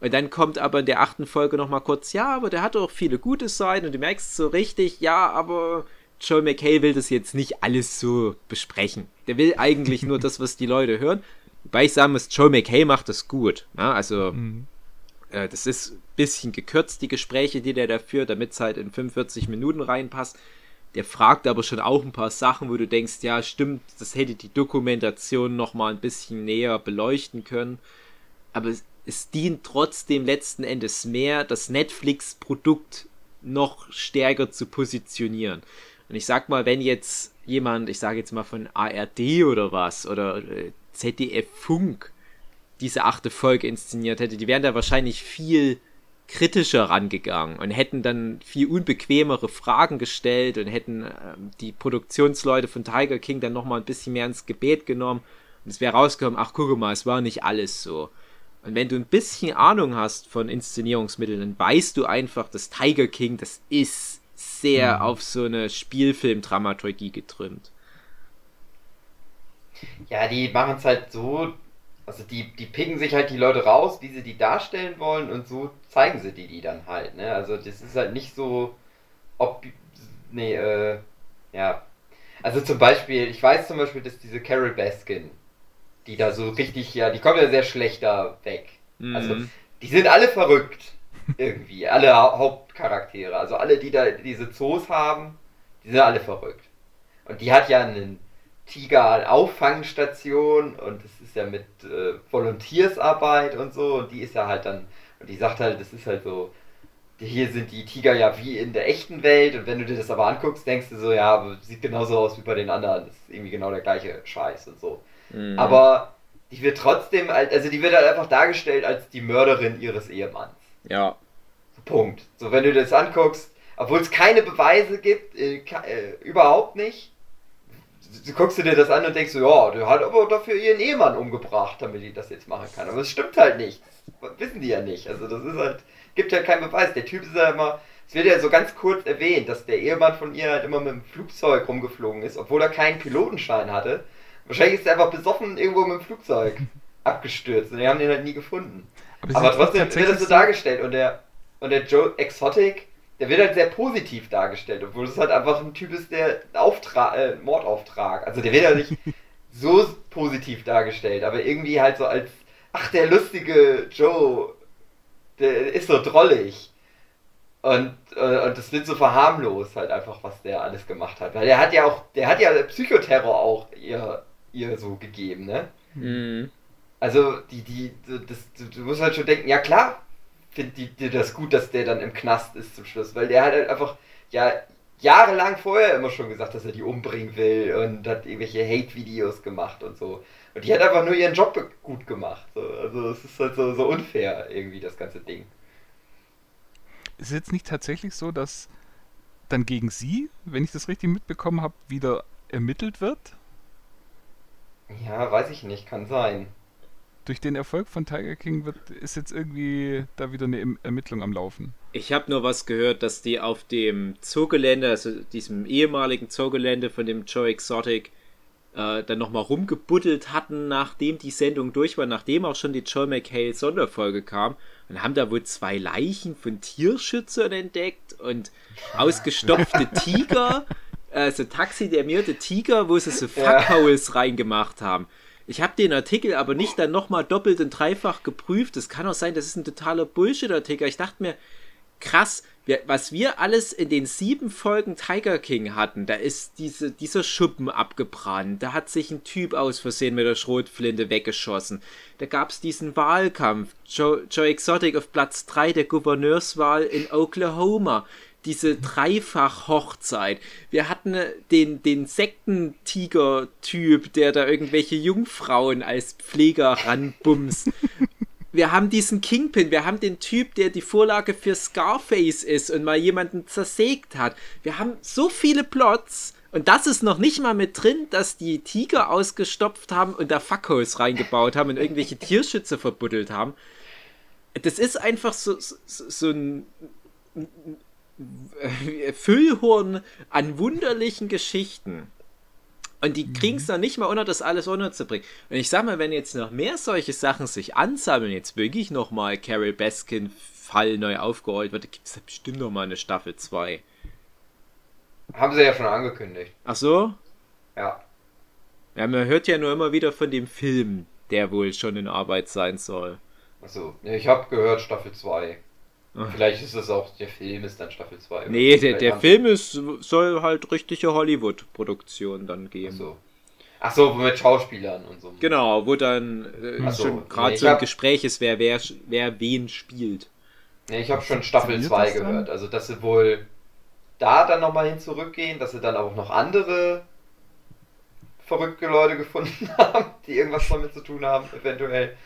Und dann kommt aber in der achten Folge nochmal kurz, ja, aber der hat auch viele gute Seiten und du merkst so richtig, ja, aber Joe McKay will das jetzt nicht alles so besprechen. Der will eigentlich nur das, was die Leute hören. Wobei ich sagen muss, Joe McKay macht das gut. Ja, also mhm. Äh, das ist ein bisschen gekürzt, die Gespräche, die der da führt, damit es halt in 45 Minuten reinpasst. Der fragt aber schon auch ein paar Sachen, wo du denkst, ja, stimmt, das hätte die Dokumentation nochmal ein bisschen näher beleuchten können. Aber es, es dient trotzdem letzten Endes mehr, das Netflix-Produkt noch stärker zu positionieren. Und ich sag mal, wenn jetzt jemand, ich sage jetzt mal von ARD oder was, oder äh, ZDF Funk, diese achte Folge inszeniert hätte, die wären da wahrscheinlich viel kritischer rangegangen und hätten dann viel unbequemere Fragen gestellt und hätten ähm, die Produktionsleute von Tiger King dann nochmal ein bisschen mehr ins Gebet genommen und es wäre rausgekommen, ach guck mal, es war nicht alles so. Und wenn du ein bisschen Ahnung hast von Inszenierungsmitteln, dann weißt du einfach, dass Tiger King, das ist sehr mhm. auf so eine Spielfilmdramaturgie getrimmt. Ja, die machen es halt so, also die, die picken sich halt die Leute raus, wie sie die darstellen wollen und so zeigen sie die die dann halt, ne? Also das ist halt nicht so, ob, nee, äh, ja. Also zum Beispiel, ich weiß zum Beispiel, dass diese Carol Baskin, die da so richtig, ja, die kommt ja sehr schlecht da weg. Mhm. Also die sind alle verrückt, irgendwie, alle Hauptcharaktere. Also alle, die da diese Zoos haben, die sind alle verrückt. Und die hat ja einen Tiger-Auffangstation und das ist ja mit äh, Volontiersarbeit und so und die ist ja halt dann, und die sagt halt, das ist halt so, hier sind die Tiger ja wie in der echten Welt und wenn du dir das aber anguckst, denkst du so, ja, sieht genauso aus wie bei den anderen, das ist irgendwie genau der gleiche Scheiß und so. Mhm. Aber die wird trotzdem, also die wird halt einfach dargestellt als die Mörderin ihres Ehemanns. Ja. Punkt. So, wenn du das anguckst, obwohl es keine Beweise gibt, äh, äh, überhaupt nicht, du guckst du dir das an und denkst so, ja, der hat aber dafür ihren Ehemann umgebracht, damit die das jetzt machen kann. Aber es stimmt halt nicht. Das wissen die ja nicht. Also das ist halt, gibt ja keinen Beweis. Der Typ ist ja immer, es wird ja so ganz kurz erwähnt, dass der Ehemann von ihr halt immer mit dem Flugzeug rumgeflogen ist, obwohl er keinen Pilotenschein hatte. Wahrscheinlich ist er einfach besoffen irgendwo mit dem Flugzeug abgestürzt und die haben den halt nie gefunden. Aber, aber trotzdem wird das so dargestellt und der, und der Joe Exotic, der wird halt sehr positiv dargestellt, obwohl es halt einfach ein Typ ist, der Auftrag, äh, Mordauftrag, also der wird ja nicht so positiv dargestellt, aber irgendwie halt so als, ach, der lustige Joe, der ist so drollig. Und, äh, und das wird so verharmlos halt einfach, was der alles gemacht hat. Weil der hat ja auch, der hat ja Psychoterror auch ihr, ihr so gegeben, ne? Mhm. Also, die, die, das, du, du musst halt schon denken, ja klar, findet die, das gut, dass der dann im Knast ist zum Schluss, weil der hat halt einfach, ja, jahrelang vorher immer schon gesagt, dass er die umbringen will und hat irgendwelche Hate-Videos gemacht und so. Und die hat einfach nur ihren Job gut gemacht. So. Also es ist halt so, so unfair irgendwie, das ganze Ding. Ist es jetzt nicht tatsächlich so, dass dann gegen sie, wenn ich das richtig mitbekommen habe, wieder ermittelt wird? Ja, weiß ich nicht, kann sein durch den Erfolg von Tiger King wird, ist jetzt irgendwie da wieder eine Ermittlung am Laufen. Ich habe nur was gehört, dass die auf dem Zoogelände, also diesem ehemaligen Zoogelände von dem Joe Exotic, äh, dann nochmal rumgebuddelt hatten, nachdem die Sendung durch war, nachdem auch schon die Joe McHale Sonderfolge kam. Und haben da wohl zwei Leichen von Tierschützern entdeckt und ausgestopfte Tiger, also taxidermierte Tiger, wo sie so Fuckholes ja. reingemacht haben. Ich habe den Artikel aber nicht dann nochmal doppelt und dreifach geprüft. Es kann auch sein, das ist ein totaler Bullshit-Artikel. Ich dachte mir, krass, was wir alles in den sieben Folgen Tiger King hatten, da ist diese, dieser Schuppen abgebrannt, da hat sich ein Typ aus Versehen mit der Schrotflinte weggeschossen, da gab es diesen Wahlkampf, Joe, Joe Exotic auf Platz 3 der Gouverneurswahl in Oklahoma, diese Dreifach-Hochzeit. Wir hatten den, den Sektentiger-Typ, der da irgendwelche Jungfrauen als Pfleger ranbumst wir haben diesen Kingpin, wir haben den Typ, der die Vorlage für Scarface ist und mal jemanden zersägt hat. Wir haben so viele Plots und das ist noch nicht mal mit drin, dass die Tiger ausgestopft haben und da Fuckholes reingebaut haben und irgendwelche Tierschütze verbuddelt haben. Das ist einfach so, so, so ein Füllhorn an wunderlichen Geschichten. Und die kriegen es mhm. noch nicht mal unter, das alles unterzubringen. Und ich sag mal, wenn jetzt noch mehr solche Sachen sich ansammeln, jetzt wirklich nochmal Carol Baskin Fall neu aufgerollt wird, gibt es da bestimmt nochmal eine Staffel 2. Haben sie ja schon angekündigt. Ach so? Ja. Ja, man hört ja nur immer wieder von dem Film, der wohl schon in Arbeit sein soll. Achso, ich habe gehört Staffel 2. Vielleicht ist es auch, der Film ist dann Staffel 2. Nee, der, der Film ist, soll halt richtige Hollywood-Produktion dann geben. Ach so. Ach so, mit Schauspielern und so. Genau, wo dann äh, so, schon gerade nee, so ein hab, Gespräch ist, wer, wer, wer wen spielt. Nee, ich habe schon Staffel 2 gehört. Also, dass sie wohl da dann nochmal hin zurückgehen, dass sie dann auch noch andere verrückte Leute gefunden haben, die irgendwas damit zu tun haben, eventuell.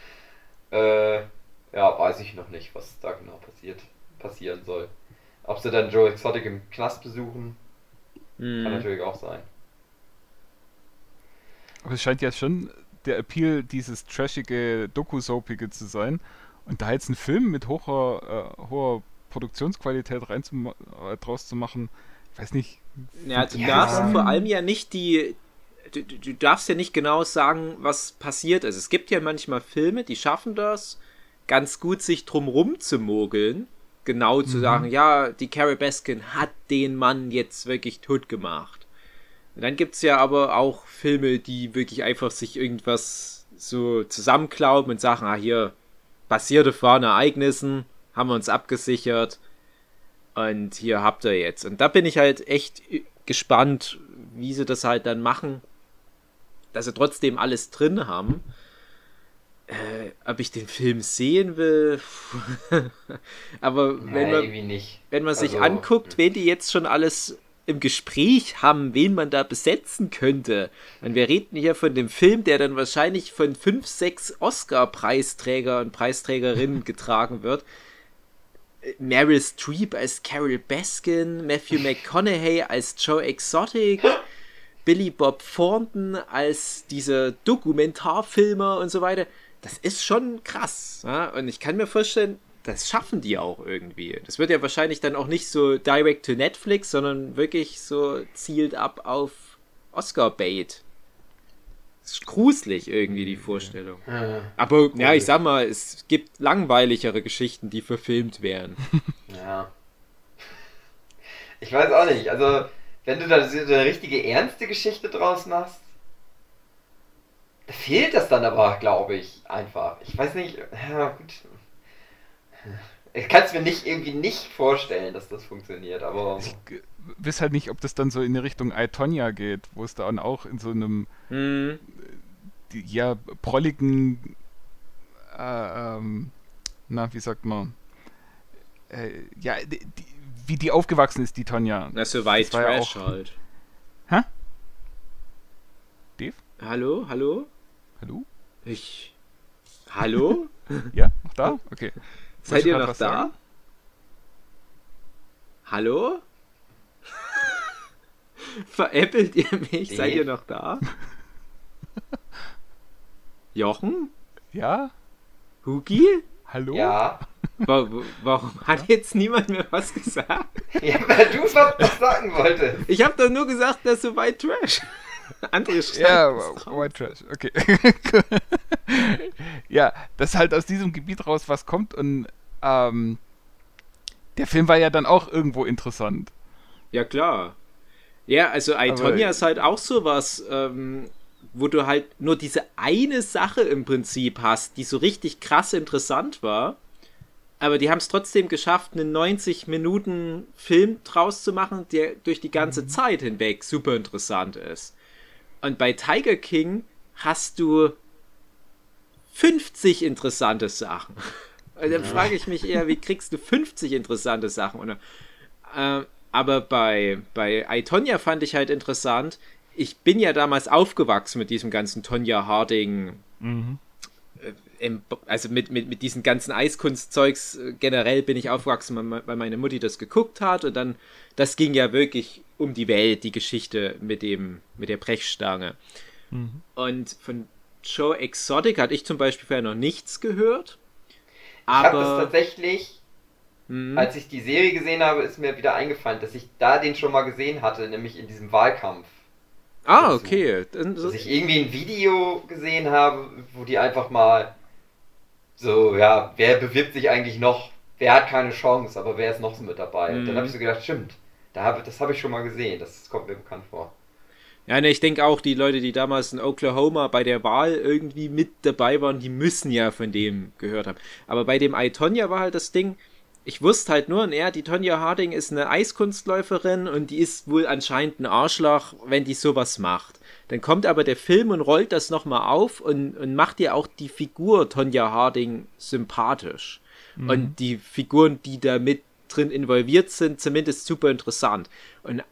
Äh, ja, weiß ich noch nicht, was da genau passiert, passieren soll. Ob sie dann Joe Exotic im Knast besuchen, mm. kann natürlich auch sein. Aber es scheint ja schon der Appeal dieses trashige, doku-soapige zu sein. Und da jetzt einen Film mit hoher, äh, hoher Produktionsqualität rein zu, äh, draus zu machen, ich weiß nicht. Ja, du ja. darfst vor allem ja nicht die. Du, du darfst ja nicht genau sagen, was passiert ist. Es gibt ja manchmal Filme, die schaffen das, ganz gut, sich drumrum zu mogeln. Genau zu mhm. sagen, ja, die Carrie Baskin hat den Mann jetzt wirklich tot gemacht. Und dann gibt es ja aber auch Filme, die wirklich einfach sich irgendwas so zusammenklauben und sagen, ah, hier passierte vor Ereignissen, haben wir uns abgesichert und hier habt ihr jetzt. Und da bin ich halt echt gespannt, wie sie das halt dann machen, dass sie trotzdem alles drin haben äh, ob ich den Film sehen will. Aber wenn Nein, man, wenn man sich also, anguckt, wen die jetzt schon alles im Gespräch haben, wen man da besetzen könnte. Und wir reden hier von dem Film, der dann wahrscheinlich von fünf, sechs Oscar-Preisträger und Preisträgerinnen getragen wird. Meryl Streep als Carol Baskin, Matthew McConaughey als Joe Exotic, Billy Bob Thornton als dieser Dokumentarfilmer und so weiter das ist schon krass. Ja? Und ich kann mir vorstellen, das schaffen die auch irgendwie. Das wird ja wahrscheinlich dann auch nicht so direct to Netflix, sondern wirklich so zielt ab auf Oscar-Bait. Ist gruselig irgendwie die Vorstellung. Ja, Aber ja, ich sag mal, es gibt langweiligere Geschichten, die verfilmt werden. Ja. Ich weiß auch nicht. Also, wenn du da so eine richtige ernste Geschichte draus machst, fehlt das dann aber, glaube ich, einfach. Ich weiß nicht, ja, gut. Ich kann es mir nicht irgendwie nicht vorstellen, dass das funktioniert, aber. Ich weiß halt nicht, ob das dann so in die Richtung Itonia geht, wo es dann auch in so einem hm. ja, prolligen äh, ähm, na, wie sagt man? Äh, ja, die, die, wie die aufgewachsen ist, die Tonja. Na, so weit Trash ja auch, halt. Hä? Hallo, hallo? Hallo? Ich. Hallo? ja, noch da? Okay. Seid ihr noch da? Sagen? Hallo? Veräppelt ihr mich? Nee. Seid ihr noch da? Jochen? Ja? Hugi? Hallo? Ja. Warum, warum hat jetzt niemand mehr was gesagt? Ja, weil du was sagen wolltest. Ich hab doch nur gesagt, dass du bei Trash. Andere Ja, White Trash, okay. ja, dass halt aus diesem Gebiet raus was kommt und ähm, der Film war ja dann auch irgendwo interessant. Ja, klar. Ja, also Itonia ist halt auch sowas, ähm, wo du halt nur diese eine Sache im Prinzip hast, die so richtig krass interessant war. aber die haben es trotzdem geschafft, einen 90 Minuten Film draus zu machen, der durch die ganze Zeit hinweg super interessant ist. Und bei Tiger King hast du 50 interessante Sachen. Und dann frage ich mich eher, wie kriegst du 50 interessante Sachen? Und, äh, aber bei, bei iTonya fand ich halt interessant, ich bin ja damals aufgewachsen mit diesem ganzen Tonja Harding, mhm. Äh, also mit, mit, mit diesen ganzen Eiskunstzeugs äh, generell bin ich aufgewachsen, weil meine Mutti das geguckt hat und dann, das ging ja wirklich um die Welt, die Geschichte mit dem, mit der Brechstange. Mhm. Und von Joe Exotic hatte ich zum Beispiel vorher noch nichts gehört. Aber ich habe das tatsächlich, mh. als ich die Serie gesehen habe, ist mir wieder eingefallen, dass ich da den schon mal gesehen hatte, nämlich in diesem Wahlkampf. Ah, dazu. okay. Dann, so dass ich irgendwie ein Video gesehen habe, wo die einfach mal so, ja, wer bewirbt sich eigentlich noch? Wer hat keine Chance, aber wer ist noch so mit dabei? Mhm. Und dann habe ich so gedacht, stimmt, da hab, das habe ich schon mal gesehen, das kommt mir bekannt vor. Ja, ne, ich denke auch, die Leute, die damals in Oklahoma bei der Wahl irgendwie mit dabei waren, die müssen ja von dem gehört haben. Aber bei dem Itonia war halt das Ding, ich wusste halt nur, naja, die Tonja Harding ist eine Eiskunstläuferin und die ist wohl anscheinend ein Arschloch, wenn die sowas macht. Dann kommt aber der Film und rollt das nochmal auf und, und macht dir auch die Figur Tonja Harding sympathisch. Mhm. Und die Figuren, die da mit drin involviert sind, zumindest super interessant. Und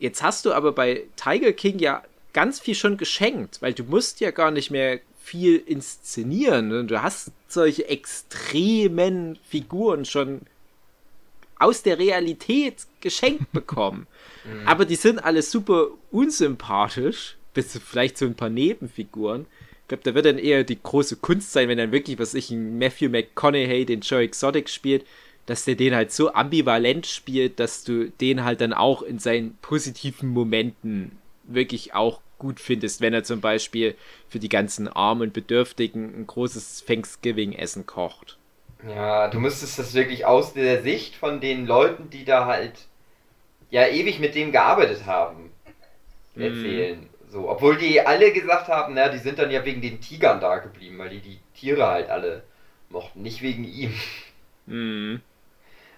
Jetzt hast du aber bei Tiger King ja ganz viel schon geschenkt, weil du musst ja gar nicht mehr viel inszenieren. Du hast solche extremen Figuren schon aus der Realität geschenkt bekommen. Mhm. aber die sind alle super unsympathisch, bis vielleicht so ein paar Nebenfiguren. Ich glaube, da wird dann eher die große Kunst sein, wenn dann wirklich, was ich, ein Matthew McConaughey den Joe Exotic spielt, dass der den halt so ambivalent spielt, dass du den halt dann auch in seinen positiven Momenten wirklich auch gut findest, wenn er zum Beispiel für die ganzen Armen und Bedürftigen ein großes Thanksgiving-Essen kocht. Ja, du müsstest das wirklich aus der Sicht von den Leuten, die da halt ja ewig mit dem gearbeitet haben, mhm. erzählen. So, obwohl die alle gesagt haben, na, die sind dann ja wegen den Tigern da geblieben, weil die die Tiere halt alle mochten, nicht wegen ihm. Mhm.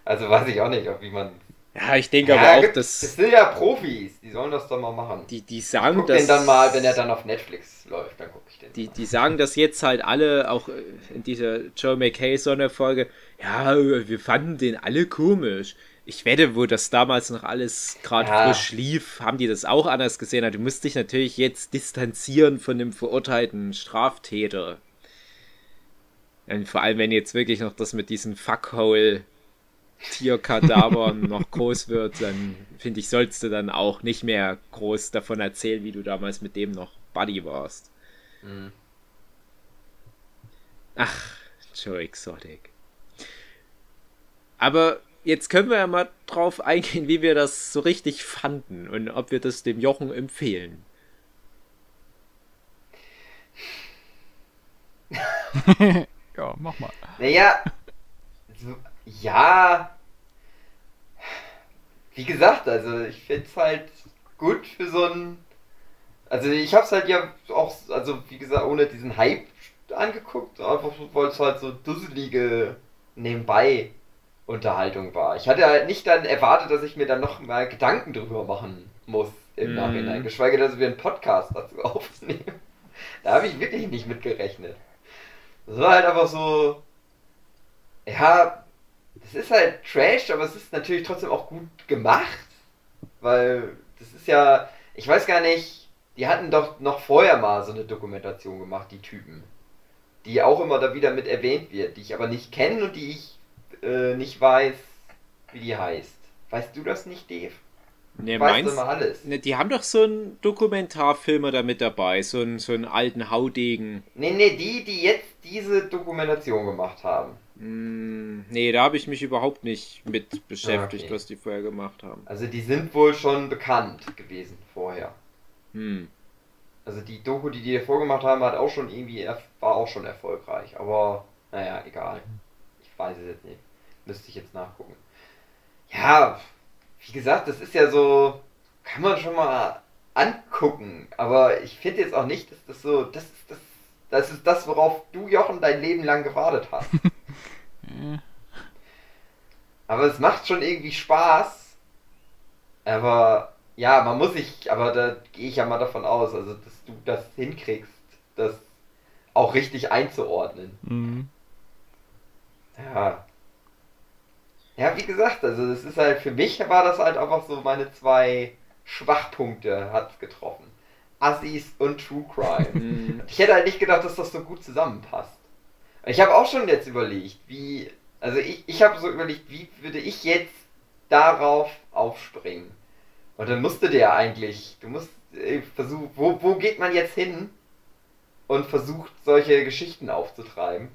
Also weiß ich auch nicht, wie man. Ja, ich denke ja, aber auch, dass. Das sind ja Profis, die sollen das doch mal machen. Die, die sagen, guck dass. den dann mal, wenn er dann auf Netflix läuft, dann gucke ich den. Die, die sagen das jetzt halt alle, auch äh, in dieser Joe McKay-Sonderfolge, ja, wir fanden den alle komisch. Ich wette, wo das damals noch alles gerade ja. frisch lief, haben die das auch anders gesehen. Du musst dich natürlich jetzt distanzieren von dem verurteilten Straftäter. Und vor allem, wenn jetzt wirklich noch das mit diesen Fuckhole Tierkadavern noch groß wird, dann finde ich, sollst du dann auch nicht mehr groß davon erzählen, wie du damals mit dem noch Buddy warst. Mhm. Ach, Joe Exotic. Aber jetzt können wir ja mal drauf eingehen, wie wir das so richtig fanden und ob wir das dem Jochen empfehlen. ja, mach mal. Naja, ja, wie gesagt, also ich finde es halt gut für so ein. Also ich habe es halt ja auch, also wie gesagt, ohne diesen Hype angeguckt, einfach weil es halt so dusselige nebenbei Unterhaltung war. Ich hatte halt nicht dann erwartet, dass ich mir dann noch mal Gedanken drüber machen muss im mm. Nachhinein, geschweige, dass wir einen Podcast dazu aufnehmen. Da habe ich wirklich nicht mit gerechnet. Das war halt einfach so, ja, das ist halt Trash, aber es ist natürlich trotzdem auch gut gemacht. Weil das ist ja, ich weiß gar nicht, die hatten doch noch vorher mal so eine Dokumentation gemacht, die Typen. Die auch immer da wieder mit erwähnt wird, die ich aber nicht kenne und die ich äh, nicht weiß, wie die heißt. Weißt du das nicht, Dave? Ne, meinst, immer alles. Ne, die haben doch so einen Dokumentarfilmer da mit dabei, so einen, so einen alten Haudegen. Ne, ne, die, die jetzt diese Dokumentation gemacht haben. Mm, nee, da habe ich mich überhaupt nicht mit beschäftigt, okay. was die vorher gemacht haben. Also die sind wohl schon bekannt gewesen vorher. Hm. Also die Doku, die die vorgemacht haben, hat auch schon irgendwie war auch schon erfolgreich. Aber naja, egal. Ich weiß es jetzt nicht. Müsste ich jetzt nachgucken. Ja, wie gesagt, das ist ja so, kann man schon mal angucken. Aber ich finde jetzt auch nicht, dass das so, das ist das, das ist das, worauf du Jochen dein Leben lang gewartet hast. Aber es macht schon irgendwie Spaß. Aber ja, man muss sich, aber da gehe ich ja mal davon aus, also dass du das hinkriegst, das auch richtig einzuordnen. Mhm. Ja. Ja, wie gesagt, also das ist halt, für mich war das halt einfach so meine zwei Schwachpunkte hat's getroffen. Assis und True Crime. Mhm. ich hätte halt nicht gedacht, dass das so gut zusammenpasst. Ich habe auch schon jetzt überlegt, wie, also ich, ich habe so überlegt, wie würde ich jetzt darauf aufspringen? Und dann musste der eigentlich, du musst äh, versuchen, wo, wo geht man jetzt hin und versucht solche Geschichten aufzutreiben?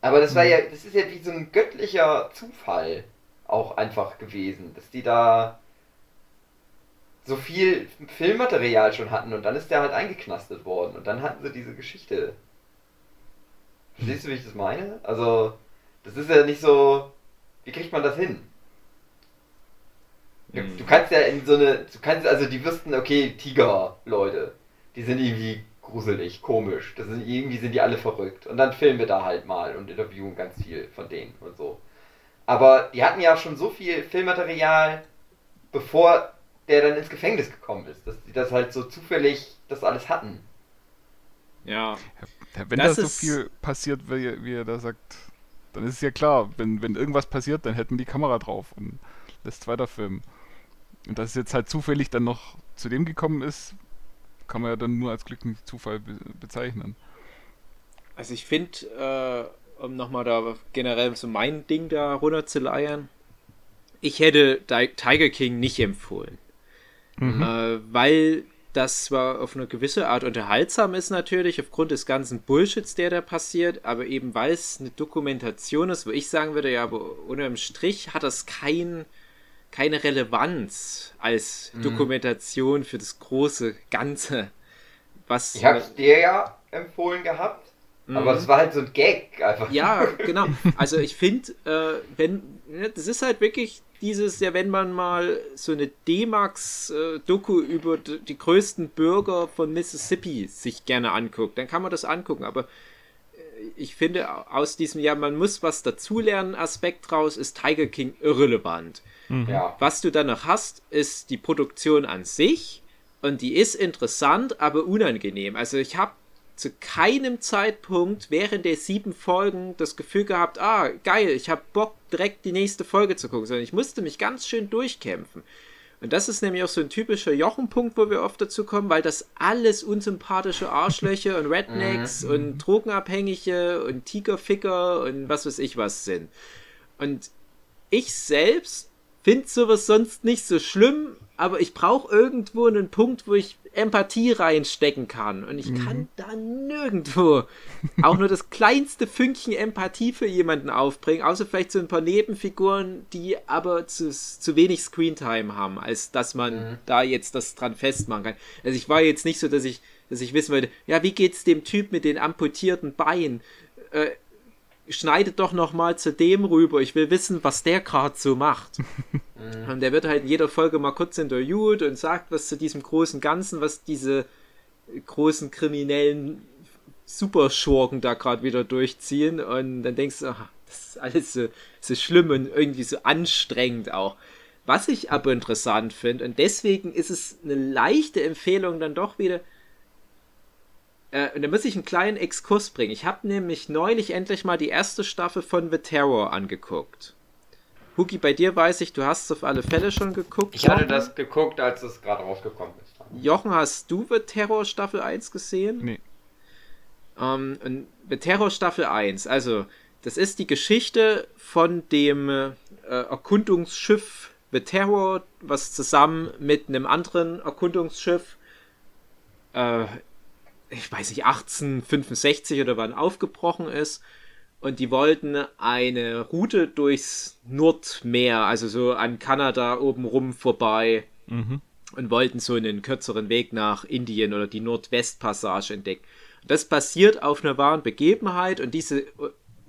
Aber das war ja, das ist ja wie so ein göttlicher Zufall auch einfach gewesen, dass die da so viel Filmmaterial schon hatten und dann ist der halt eingeknastet worden und dann hatten sie diese Geschichte. Verstehst du, wie ich das meine? Also, das ist ja nicht so, wie kriegt man das hin? Du, Mhm. du kannst ja in so eine, du kannst, also die wüssten, okay, Tiger, Leute, die sind irgendwie gruselig, komisch, das sind, irgendwie sind die alle verrückt und dann filmen wir da halt mal und interviewen ganz viel von denen und so. Aber die hatten ja schon so viel Filmmaterial, bevor der dann ins Gefängnis gekommen ist, dass die das halt so zufällig das alles hatten. Ja. Wenn Das da so ist- viel passiert, wie, wie er da sagt, dann ist es ja klar, wenn, wenn irgendwas passiert, dann hält man die Kamera drauf und lässt weiter filmen. Und dass es jetzt halt zufällig dann noch zu dem gekommen ist, kann man ja dann nur als glücklichen Zufall be bezeichnen. Also ich finde, äh, um nochmal da generell so mein Ding da runterzuleiern, ich hätte Tiger King nicht empfohlen. Äh, weil das zwar auf eine gewisse Art unterhaltsam ist natürlich, aufgrund des ganzen Bullshits, der da passiert, aber eben weil es eine Dokumentation ist, wo ich sagen würde, ja, aber unterm Strich hat das kein, keine Relevanz als Dokumentation für das große Ganze. Was Ich hab's dir ja empfohlen gehabt, aber das war halt so ein Gag einfach. ja, genau. Also ich finde, äh, wenn, ne, das ist halt wirklich dieses, ja, wenn man mal so eine D-Max-Doku über die größten Bürger von Mississippi sich gerne anguckt, dann kann man das angucken. Aber äh, ich finde, aus diesem, ja, man muss was dazulernen Aspekt raus, ist Tiger King irrelevant. Ja. Was du dann noch hast, ist die Produktion an sich und die ist interessant, aber unangenehm. Also ich habe zu keinem Zeitpunkt während der sieben Folgen das Gefühl gehabt, ah, geil, ich habe Bock, direkt die nächste Folge zu gucken, sondern ich musste mich ganz schön durchkämpfen. Und das ist nämlich auch so ein typischer Jochenpunkt, wo wir oft dazu kommen, weil das alles unsympathische Arschlöcher und Rednecks und Drogenabhängige und Tigerficker und was weiß ich was sind. Und ich selbst finde sowas sonst nicht so schlimm, aber ich brauche irgendwo einen Punkt, wo ich Empathie reinstecken kann. Und ich kann da nirgendwo auch nur das kleinste Fünkchen Empathie für jemanden aufbringen, außer vielleicht so ein paar Nebenfiguren, die aber zu, zu wenig Screentime haben, als dass man da jetzt das dran festmachen kann. Also ich war jetzt nicht so, dass ich, dass ich wissen wollte, ja, wie geht's dem Typ mit den amputierten Beinen? Äh, schneidet doch noch mal zu dem rüber. Ich will wissen, was der gerade so macht. Und der wird halt in jeder Folge mal kurz interviewt und sagt was zu diesem großen Ganzen, was diese großen kriminellen Superschurken da gerade wieder durchziehen. Und dann denkst du, ach, das ist alles so, so schlimm und irgendwie so anstrengend auch. Was ich aber interessant finde, und deswegen ist es eine leichte Empfehlung dann doch wieder, äh, und da muss ich einen kleinen Exkurs bringen. Ich habe nämlich neulich endlich mal die erste Staffel von The Terror angeguckt. Huki, bei dir weiß ich, du hast es auf alle Fälle schon geguckt. Ich hatte Jochen? das geguckt, als es gerade rausgekommen ist. Jochen, hast du The Terror Staffel 1 gesehen? Nee. Ähm, und The Terror Staffel 1, also das ist die Geschichte von dem äh, Erkundungsschiff The Terror, was zusammen mit einem anderen Erkundungsschiff, äh, ich weiß nicht, 1865 oder wann aufgebrochen ist. Und die wollten eine Route durchs Nordmeer, also so an Kanada oben rum vorbei, Mhm. und wollten so einen kürzeren Weg nach Indien oder die Nordwestpassage entdecken. Das basiert auf einer wahren Begebenheit und diese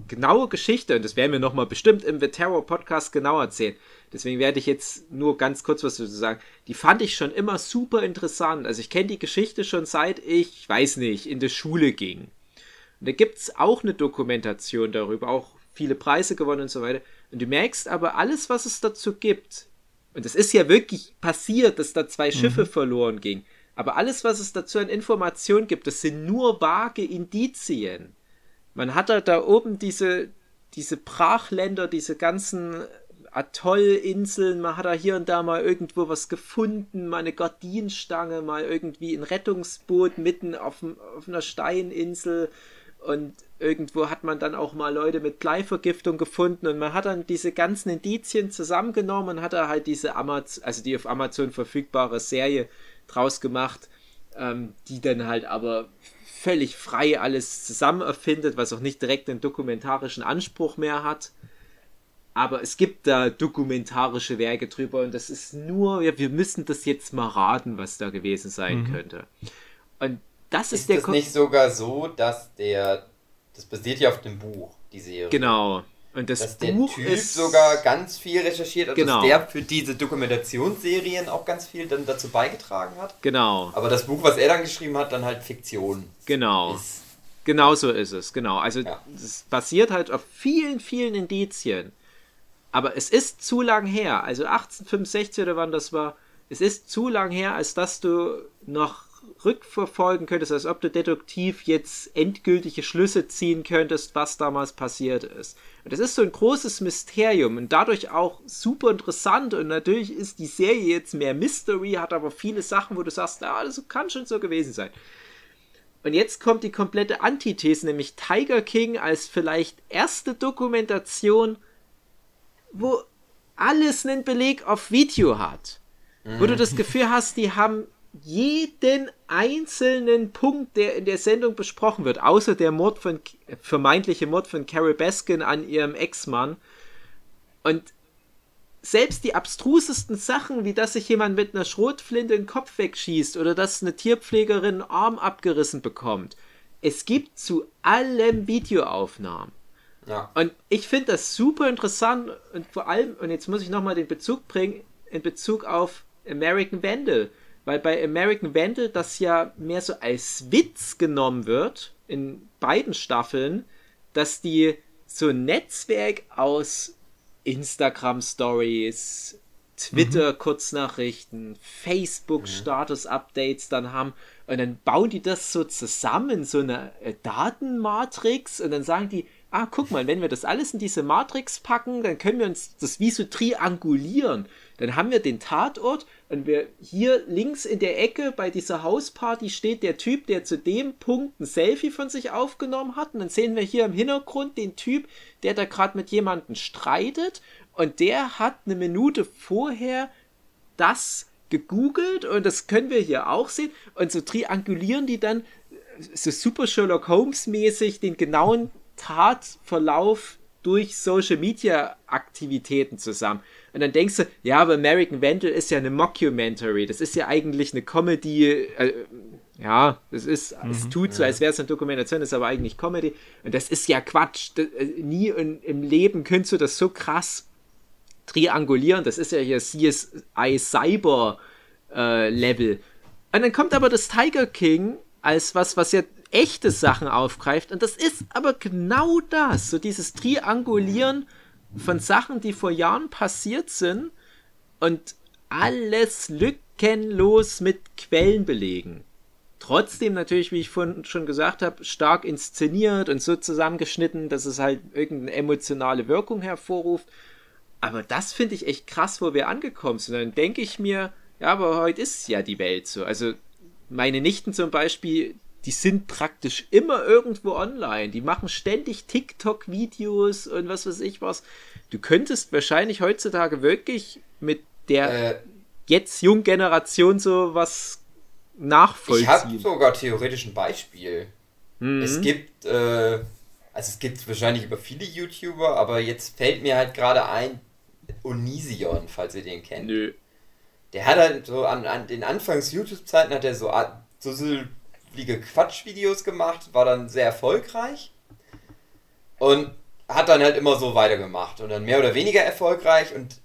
genaue Geschichte, und das werden wir nochmal bestimmt im The Terror Podcast genau erzählen. Deswegen werde ich jetzt nur ganz kurz was dazu sagen. Die fand ich schon immer super interessant. Also ich kenne die Geschichte schon seit ich, weiß nicht, in der Schule ging. Und da gibt es auch eine Dokumentation darüber, auch viele Preise gewonnen und so weiter. Und du merkst aber, alles, was es dazu gibt, und es ist ja wirklich passiert, dass da zwei Schiffe mhm. verloren gingen, aber alles, was es dazu an Informationen gibt, das sind nur vage Indizien. Man hat halt da oben diese, diese Brachländer, diese ganzen Atollinseln, man hat da hier und da mal irgendwo was gefunden, mal eine Gardinenstange, mal irgendwie ein Rettungsboot mitten auf, auf einer Steininsel. Und irgendwo hat man dann auch mal Leute mit Bleivergiftung gefunden. Und man hat dann diese ganzen Indizien zusammengenommen und hat da halt diese Amazon, also die auf Amazon verfügbare Serie draus gemacht, ähm, die dann halt aber völlig frei alles zusammen erfindet, was auch nicht direkt einen dokumentarischen Anspruch mehr hat. Aber es gibt da dokumentarische Werke drüber und das ist nur, ja, wir müssen das jetzt mal raten, was da gewesen sein mhm. könnte. Und das ist, ist der. Ist es nicht sogar so, dass der. Das basiert ja auf dem Buch, die Serie. Genau. Und das dass Buch der Typ ist sogar ganz viel recherchiert hat, genau. dass der für diese Dokumentationsserien auch ganz viel dann dazu beigetragen hat. Genau. Aber das Buch, was er dann geschrieben hat, dann halt Fiktion. Genau. Ist. Genau so ist es, genau. Also ja. es basiert halt auf vielen, vielen Indizien. Aber es ist zu lang her. Also 1865 oder wann das war. Es ist zu lang her, als dass du noch rückverfolgen könntest, als ob du deduktiv jetzt endgültige Schlüsse ziehen könntest, was damals passiert ist. Und das ist so ein großes Mysterium und dadurch auch super interessant und natürlich ist die Serie jetzt mehr Mystery, hat aber viele Sachen, wo du sagst, ja, das kann schon so gewesen sein. Und jetzt kommt die komplette Antithese, nämlich Tiger King als vielleicht erste Dokumentation, wo alles einen Beleg auf Video hat. Mhm. Wo du das Gefühl hast, die haben jeden einzelnen Punkt, der in der Sendung besprochen wird, außer der Mord von, vermeintliche Mord von Carol Baskin an ihrem Ex-Mann. Und selbst die abstrusesten Sachen, wie dass sich jemand mit einer Schrotflinte den Kopf wegschießt oder dass eine Tierpflegerin einen Arm abgerissen bekommt, es gibt zu allem Videoaufnahmen. Ja. Und ich finde das super interessant und vor allem, und jetzt muss ich nochmal den Bezug bringen, in Bezug auf American Vandal weil bei American Vandal das ja mehr so als Witz genommen wird, in beiden Staffeln, dass die so ein Netzwerk aus Instagram Stories, Twitter mhm. Kurznachrichten, Facebook Status Updates dann haben und dann bauen die das so zusammen, so eine äh, Datenmatrix und dann sagen die, ah, guck mal, wenn wir das alles in diese Matrix packen, dann können wir uns das wie so triangulieren. Dann haben wir den Tatort und wir hier links in der Ecke bei dieser Hausparty steht der Typ, der zu dem Punkt ein Selfie von sich aufgenommen hat. Und dann sehen wir hier im Hintergrund den Typ, der da gerade mit jemandem streitet. Und der hat eine Minute vorher das gegoogelt und das können wir hier auch sehen. Und so triangulieren die dann so super Sherlock Holmes mäßig den genauen Tatverlauf durch Social Media Aktivitäten zusammen. Und dann denkst du, ja, aber American Vandal ist ja eine Mockumentary. Das ist ja eigentlich eine Comedy. Äh, ja, das ist, mhm, es tut so, ja. als wäre es eine Dokumentation, ist aber eigentlich Comedy. Und das ist ja Quatsch. Das, äh, nie in, im Leben könntest du das so krass triangulieren. Das ist ja hier CSI Cyber äh, Level. Und dann kommt aber das Tiger King als was, was ja echte Sachen aufgreift. Und das ist aber genau das. So dieses Triangulieren von Sachen, die vor Jahren passiert sind und alles lückenlos mit Quellen belegen. Trotzdem natürlich, wie ich vorhin schon gesagt habe, stark inszeniert und so zusammengeschnitten, dass es halt irgendeine emotionale Wirkung hervorruft. Aber das finde ich echt krass, wo wir angekommen sind. Dann denke ich mir, ja, aber heute ist ja die Welt so. Also meine Nichten zum Beispiel, die sind praktisch immer irgendwo online. Die machen ständig TikTok-Videos und was weiß ich was. Du könntest wahrscheinlich heutzutage wirklich mit der äh, jetzt jungen Generation so was nachvollziehen. Ich habe sogar theoretisch ein Beispiel. Mhm. Es gibt, äh, also es gibt wahrscheinlich über viele YouTuber, aber jetzt fällt mir halt gerade ein Onision, falls ihr den kennt. Nö. Der hat halt so an, an den Anfangs-YouTube-Zeiten hat er so, so, so fliege Quatschvideos gemacht, war dann sehr erfolgreich und hat dann halt immer so weitergemacht und dann mehr oder weniger erfolgreich und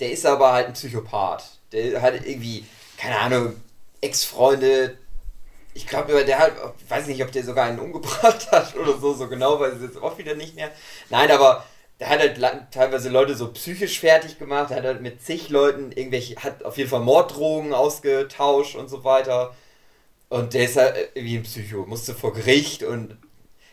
der ist aber halt ein Psychopath. Der hat irgendwie, keine Ahnung, Ex-Freunde. Ich glaube, der hat, ich weiß nicht, ob der sogar einen umgebracht hat oder so, so genau weiß ich jetzt auch wieder nicht mehr. Nein, aber der hat halt teilweise Leute so psychisch fertig gemacht, hat halt mit zig Leuten irgendwelche, hat auf jeden Fall Morddrogen ausgetauscht und so weiter. Und der ist halt wie ein Psycho, musste vor Gericht und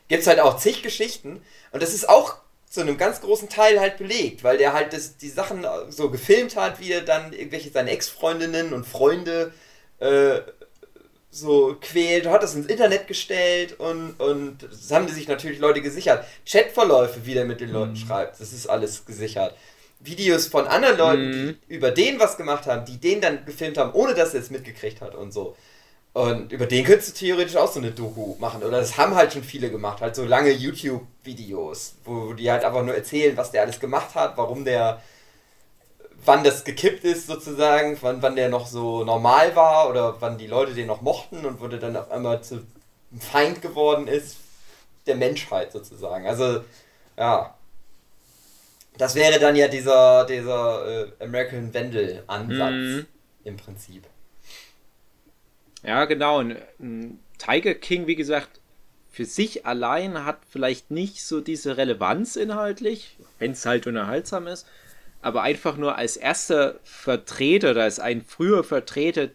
gibt's halt auch zig Geschichten. Und das ist auch zu einem ganz großen Teil halt belegt, weil der halt das, die Sachen so gefilmt hat, wie er dann irgendwelche seine Ex-Freundinnen und Freunde äh, so quält, hat das ins Internet gestellt und, und das haben die sich natürlich Leute gesichert. Chatverläufe, wie der mit den Leuten mhm. schreibt, das ist alles gesichert. Videos von anderen Leuten, mhm. die über den was gemacht haben, die den dann gefilmt haben, ohne dass er es mitgekriegt hat und so. Und über den könntest du theoretisch auch so eine Doku machen. Oder das haben halt schon viele gemacht, halt so lange YouTube-Videos, wo die halt einfach nur erzählen, was der alles gemacht hat, warum der wann das gekippt ist sozusagen, wann, wann der noch so normal war oder wann die Leute den noch mochten und wo der dann auf einmal zu einem Feind geworden ist der Menschheit sozusagen. Also, ja. Das wäre dann ja dieser, dieser äh, American Wendel-Ansatz mhm. im Prinzip. Ja, genau. Und, ein Tiger King, wie gesagt, für sich allein hat vielleicht nicht so diese Relevanz inhaltlich, wenn es halt unterhaltsam ist aber einfach nur als erster Vertreter oder als ein früher Vertreter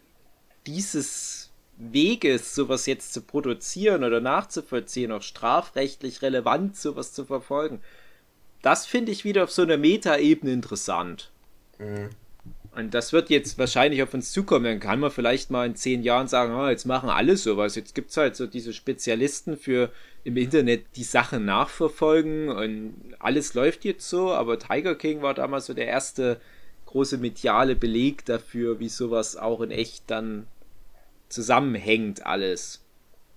dieses Weges, sowas jetzt zu produzieren oder nachzuvollziehen, auch strafrechtlich relevant sowas zu verfolgen, das finde ich wieder auf so einer Metaebene interessant. Mhm. Und das wird jetzt wahrscheinlich auf uns zukommen. Dann kann man vielleicht mal in zehn Jahren sagen, oh, jetzt machen alle sowas. Jetzt gibt es halt so diese Spezialisten für im Internet die Sachen nachverfolgen und alles läuft jetzt so. Aber Tiger King war damals so der erste große mediale Beleg dafür, wie sowas auch in echt dann zusammenhängt alles.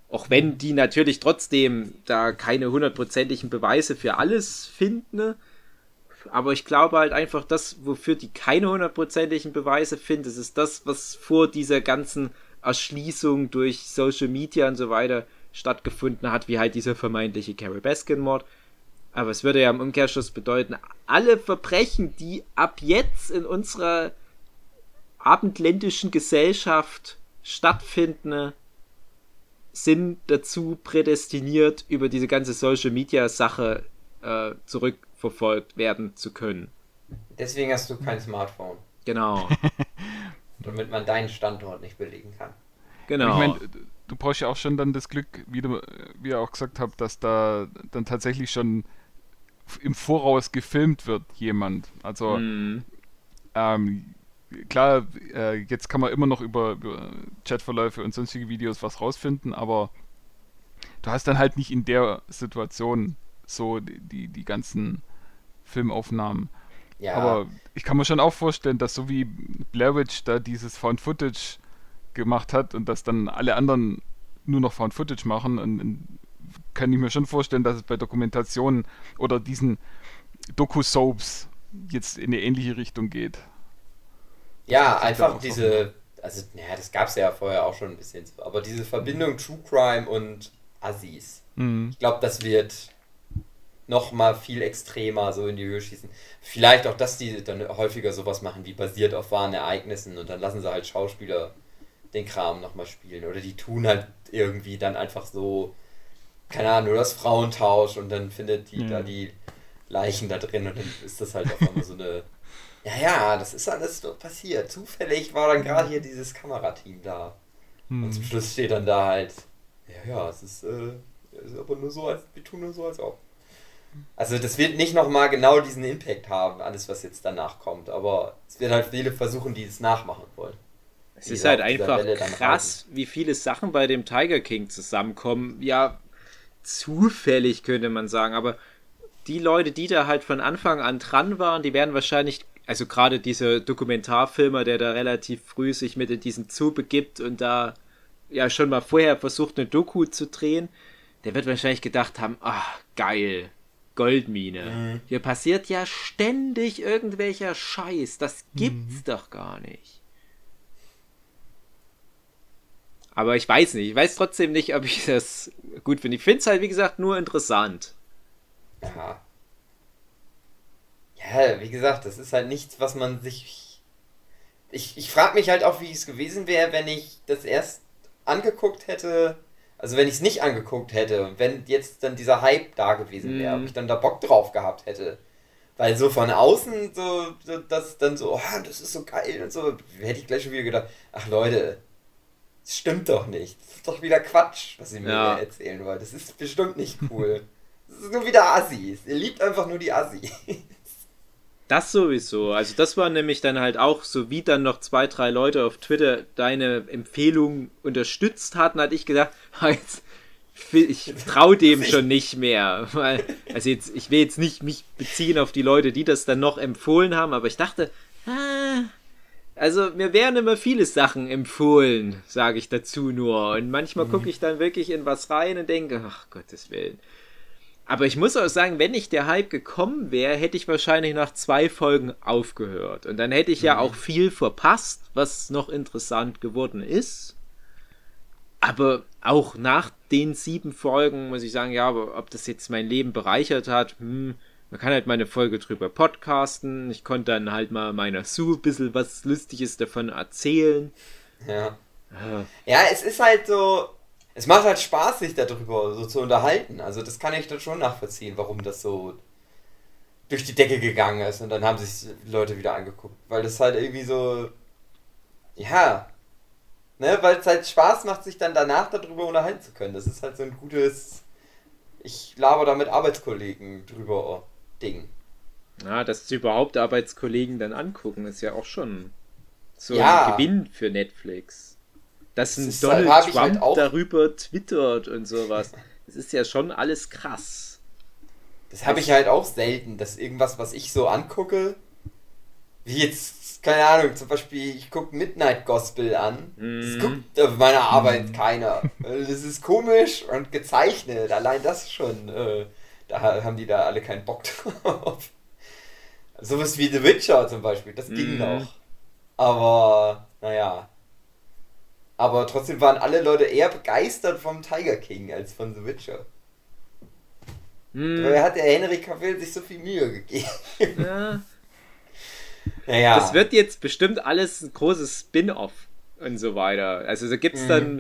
Auch wenn die natürlich trotzdem da keine hundertprozentigen Beweise für alles finden. Aber ich glaube halt einfach, das, wofür die keine hundertprozentigen Beweise finden, das ist das, was vor dieser ganzen Erschließung durch Social Media und so weiter stattgefunden hat, wie halt dieser vermeintliche Carol Baskin-Mord. Aber es würde ja im Umkehrschluss bedeuten, alle Verbrechen, die ab jetzt in unserer abendländischen Gesellschaft stattfinden, sind dazu prädestiniert, über diese ganze Social Media Sache äh, zurück verfolgt werden zu können. Deswegen hast du kein Smartphone. Genau. Damit man deinen Standort nicht belegen kann. Genau. Ich meine, du brauchst ja auch schon dann das Glück, wie, du, wie ihr auch gesagt habt, dass da dann tatsächlich schon im Voraus gefilmt wird, jemand. Also, mm. ähm, klar, äh, jetzt kann man immer noch über, über Chatverläufe und sonstige Videos was rausfinden, aber du hast dann halt nicht in der Situation so die, die, die ganzen Filmaufnahmen. Ja. Aber ich kann mir schon auch vorstellen, dass so wie Blair Witch da dieses Found Footage gemacht hat und dass dann alle anderen nur noch Found Footage machen, und, und kann ich mir schon vorstellen, dass es bei Dokumentationen oder diesen Doku-Soaps jetzt in eine ähnliche Richtung geht. Ja, einfach diese, also, naja, das gab es ja vorher auch schon ein bisschen, aber diese Verbindung True Crime und Assis, mhm. ich glaube, das wird noch mal viel extremer so in die Höhe schießen. Vielleicht auch, dass die dann häufiger sowas machen, wie basiert auf wahren Ereignissen und dann lassen sie halt Schauspieler den Kram nochmal spielen. Oder die tun halt irgendwie dann einfach so, keine Ahnung, nur das Frauentausch und dann findet die ja. da die Leichen da drin und dann ist das halt auf einmal so eine. Ja, ja, das ist alles passiert. Zufällig war dann gerade hier dieses Kamerateam da. Hm. Und zum Schluss steht dann da halt, ja, ja, es ist, äh, ist aber nur so, als wir tun nur so, als auch. Also das wird nicht nochmal genau diesen Impact haben, alles was jetzt danach kommt, aber es wird halt viele versuchen, die es nachmachen wollen. Es ist halt einfach krass, wie viele Sachen bei dem Tiger King zusammenkommen. Ja, zufällig könnte man sagen, aber die Leute, die da halt von Anfang an dran waren, die werden wahrscheinlich, also gerade dieser Dokumentarfilmer, der da relativ früh sich mit in diesen Zoo begibt und da ja schon mal vorher versucht, eine Doku zu drehen, der wird wahrscheinlich gedacht haben, ach, geil, Goldmine. Mhm. Hier passiert ja ständig irgendwelcher Scheiß. Das gibt's mhm. doch gar nicht. Aber ich weiß nicht. Ich weiß trotzdem nicht, ob ich das gut finde. Ich finde es halt, wie gesagt, nur interessant. Ja. Ja, wie gesagt, das ist halt nichts, was man sich. Ich, ich frage mich halt auch, wie es gewesen wäre, wenn ich das erst angeguckt hätte also wenn ich es nicht angeguckt hätte und wenn jetzt dann dieser Hype da gewesen wäre, mm. ob ich dann da Bock drauf gehabt hätte. Weil so von außen, so, so das dann so, oh, das ist so geil und so, hätte ich gleich schon wieder gedacht, ach Leute, das stimmt doch nicht. Das ist doch wieder Quatsch, was ihr mir Ja. erzählen wollt. Das ist bestimmt nicht cool. Das ist nur wieder Assis. Ihr liebt einfach nur die Assis. Das sowieso. Also das war nämlich dann halt auch so, wie dann noch zwei, drei Leute auf Twitter deine Empfehlung unterstützt hatten, hatte ich gedacht, "Ah, jetzt, ich traue dem schon nicht mehr. Weil, also jetzt, ich will jetzt nicht mich beziehen auf die Leute, die das dann noch empfohlen haben, aber ich dachte, ah, also mir werden immer viele Sachen empfohlen, sage ich dazu nur. Und manchmal gucke ich dann wirklich in was rein und denke, ach Gottes Willen. Aber ich muss auch sagen, wenn nicht der Hype gekommen wäre, hätte ich wahrscheinlich nach zwei Folgen aufgehört. Und dann hätte ich ja auch viel verpasst, was noch interessant geworden ist. Aber auch nach den sieben Folgen muss ich sagen, ja, aber ob das jetzt mein Leben bereichert hat, hm, man kann halt mal eine Folge drüber podcasten. Ich konnte dann halt mal meiner Sue ein bisschen was Lustiges davon erzählen. Ja. Ah, Ja, es ist halt so. Es macht halt Spaß, sich darüber so zu unterhalten. Also, das kann ich dann schon nachvollziehen, warum das so durch die Decke gegangen ist. Und dann haben sich Leute wieder angeguckt. Weil das halt irgendwie so. Ja. Ne, weil es halt Spaß macht, sich dann danach darüber unterhalten zu können. Das ist halt so ein gutes. Ich laber da mit Arbeitskollegen drüber Ding. Ja, dass sie überhaupt Arbeitskollegen dann angucken, ist ja auch schon so Ja. ein Gewinn für Netflix. Dass ein Das ist Donald halt- Trump halt auch- darüber twittert und sowas. Das ist ja schon alles krass. Das habe ich halt auch selten, dass irgendwas, was ich so angucke, wie jetzt, keine Ahnung, zum Beispiel, ich gucke Midnight Gospel an. Das Mhm. guckt auf meiner Arbeit keiner. Äh, Das ist komisch und gezeichnet. Allein das schon. Äh, da haben die da alle keinen Bock drauf. Sowas wie The Witcher zum Beispiel, das ging Mhm. noch. Aber, naja. Aber trotzdem waren alle Leute eher begeistert vom Tiger King als von The Witcher. Hm, Dabei hat der Henry Cavill sich so viel Mühe gegeben. ja. Naja. Das wird jetzt bestimmt alles ein großes Spin-off und so weiter. Also da gibt's Mhm. dann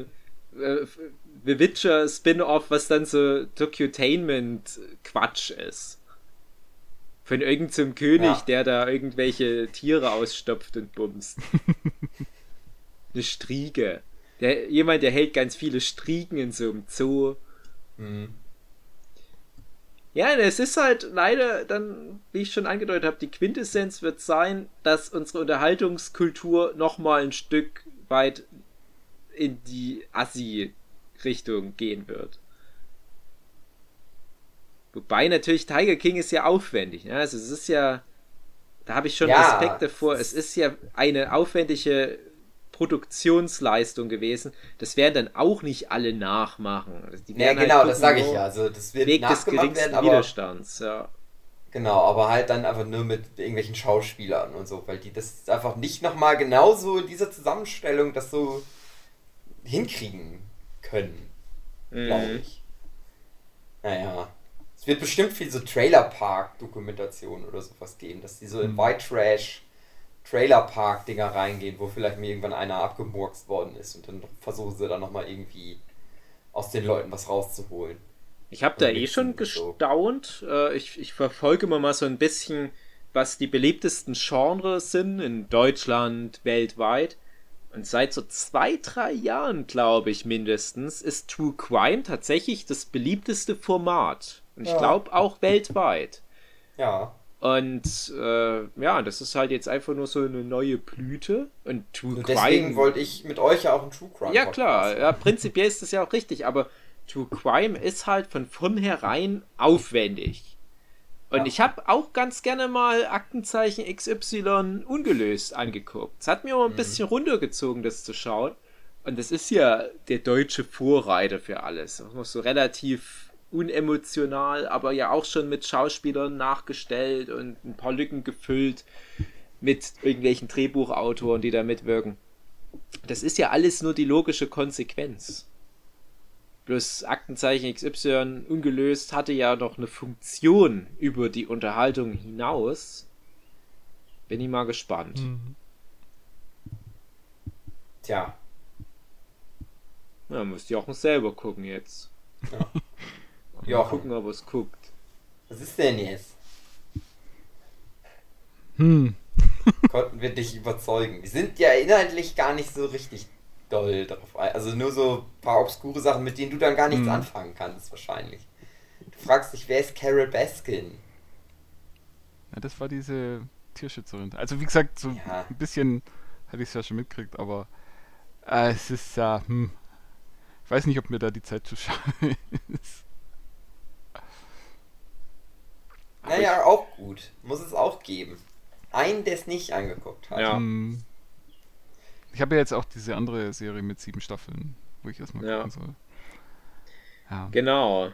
äh, The Witcher Spin-off, was dann so Docutainment-Quatsch ist. Von irgendeinem König, Ja. der da irgendwelche Tiere ausstopft und bumst. Eine Striege. Der, jemand, der hält ganz viele Striegen in so einem Zoo. Mhm. Ja, es ist halt leider dann, wie ich schon angedeutet habe, die Quintessenz wird sein, dass unsere Unterhaltungskultur nochmal ein Stück weit in die Assi-Richtung gehen wird. Wobei natürlich Tiger King ist ja aufwendig. Ne? Also es ist ja, da habe ich schon Ja, Respekt davor. Es ist ja eine aufwendige Produktionsleistung gewesen. Das werden dann auch nicht alle nachmachen. Also Die Ja, halt genau, das gucken, sage ich ja. Also das wird Weg des geringsten werden, aber Widerstands, ja. genau, aber halt dann einfach nur mit irgendwelchen Schauspielern und so, weil die das einfach nicht nochmal genauso in dieser Zusammenstellung das so hinkriegen können, glaube Mhm. ich. Naja. Es wird bestimmt viel so Trailer-Park-Dokumentation oder sowas geben, dass die so in Mhm. White Trash Trailer-Park-Dinger reingehen, wo vielleicht mir irgendwann einer abgemurkst worden ist und dann versuchen sie dann nochmal irgendwie aus den Leuten was rauszuholen. Ich habe da eh schon und so. gestaunt. Äh, Ich, ich verfolge immer mal so ein bisschen, was die beliebtesten Genres sind in Deutschland, weltweit. Und seit so zwei, drei Jahren, glaube ich mindestens, ist True Crime tatsächlich das beliebteste Format. Und ich Ja. glaube auch weltweit. Ja. Und äh, ja, das ist halt jetzt einfach nur so eine neue Blüte. Und True Und deswegen Crime. wollte ich mit euch ja auch einen True Crime Ja, klar, ja, prinzipiell ist das ja auch richtig, aber True Crime ist halt von vornherein aufwendig. Und Ja. ich habe auch ganz gerne mal Aktenzeichen XY ungelöst angeguckt. Es hat mir mal ein Mhm. bisschen runtergezogen, das zu schauen. Und das ist ja der deutsche Vorreiter für alles. Das ist so relativ unemotional, aber ja auch schon mit Schauspielern nachgestellt und ein paar Lücken gefüllt mit irgendwelchen Drehbuchautoren, die da mitwirken. Das ist ja alles nur die logische Konsequenz. Bloß Aktenzeichen XY ungelöst hatte ja noch eine Funktion über die Unterhaltung hinaus. Bin ich mal gespannt. Mhm. Tja. Ja, muss Jochen selber gucken jetzt. Ja. Mal Jochen. gucken, ob er es guckt. Was ist denn jetzt? Hm. konnten wir dich überzeugen. Wir sind ja inhaltlich gar nicht so richtig doll drauf ein. Also nur so ein paar obskure Sachen, mit denen du dann gar nichts Mhm. anfangen kannst, wahrscheinlich. Du fragst dich, wer ist Carol Baskin? Ja, das war diese Tierschützerin. Also wie gesagt, so Ja. ein bisschen hatte ich es ja schon mitgekriegt, aber äh, es ist ja, hm, ich weiß nicht, ob mir da die Zeit zu schade ist. Naja, auch gut. Muss es auch geben. Einen, der es nicht angeguckt hat. Ja. Hm. Ich habe ja jetzt auch diese andere Serie mit sieben Staffeln, wo ich erstmal Ja. gucken soll. Ja. Genau.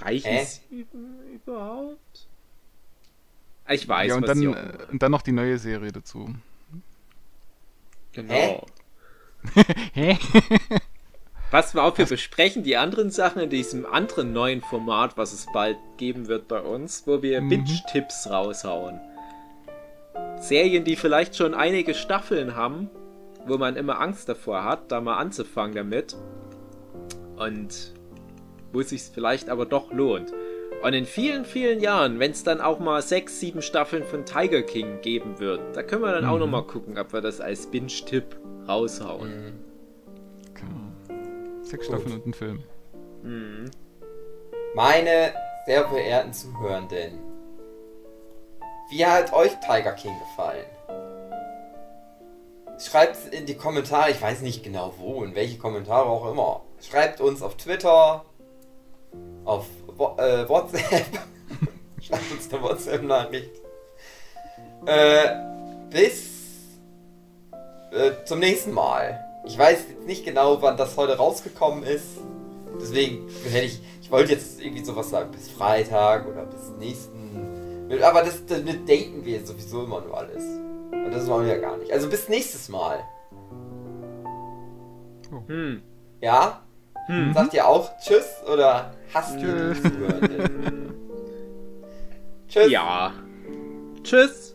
Reichen Hä? sieben überhaupt? Ich weiß, ja, und was dann, sie äh, und dann noch die neue Serie dazu. Genau. Hä? Passen wir auf, wir besprechen die anderen Sachen in diesem anderen neuen Format, was es bald geben wird bei uns, wo wir Mhm. Binge-Tipps raushauen. Serien, die vielleicht schon einige Staffeln haben, wo man immer Angst davor hat, da mal anzufangen damit. Und wo es sich vielleicht aber doch lohnt. Und in vielen, vielen Jahren, wenn es dann auch mal sechs, sieben Staffeln von Tiger King geben wird, da können wir dann auch Mhm. noch mal gucken, ob wir das als Binge-Tipp raushauen. Mhm. Sechs Gut. Staffeln und ein Film. Mhm. Meine sehr verehrten Zuhörenden, wie hat euch Tiger King gefallen? Schreibt in die Kommentare, ich weiß nicht genau wo, in welche Kommentare auch immer. Schreibt uns auf Twitter, auf äh, WhatsApp. Schreibt uns eine WhatsApp-Nachricht. Äh, bis äh, zum nächsten Mal. Ich weiß jetzt nicht genau, wann das heute rausgekommen ist. Deswegen hätte ich, ich wollte jetzt irgendwie sowas sagen, bis Freitag oder bis nächsten. Aber das, damit daten wir sowieso immer nur alles. Und das wollen wir ja gar nicht. Also bis nächstes Mal. Hm. Ja? Hm. Sagt ihr auch Tschüss oder hast du Tschüss. die? Tschüss. Ja. Tschüss.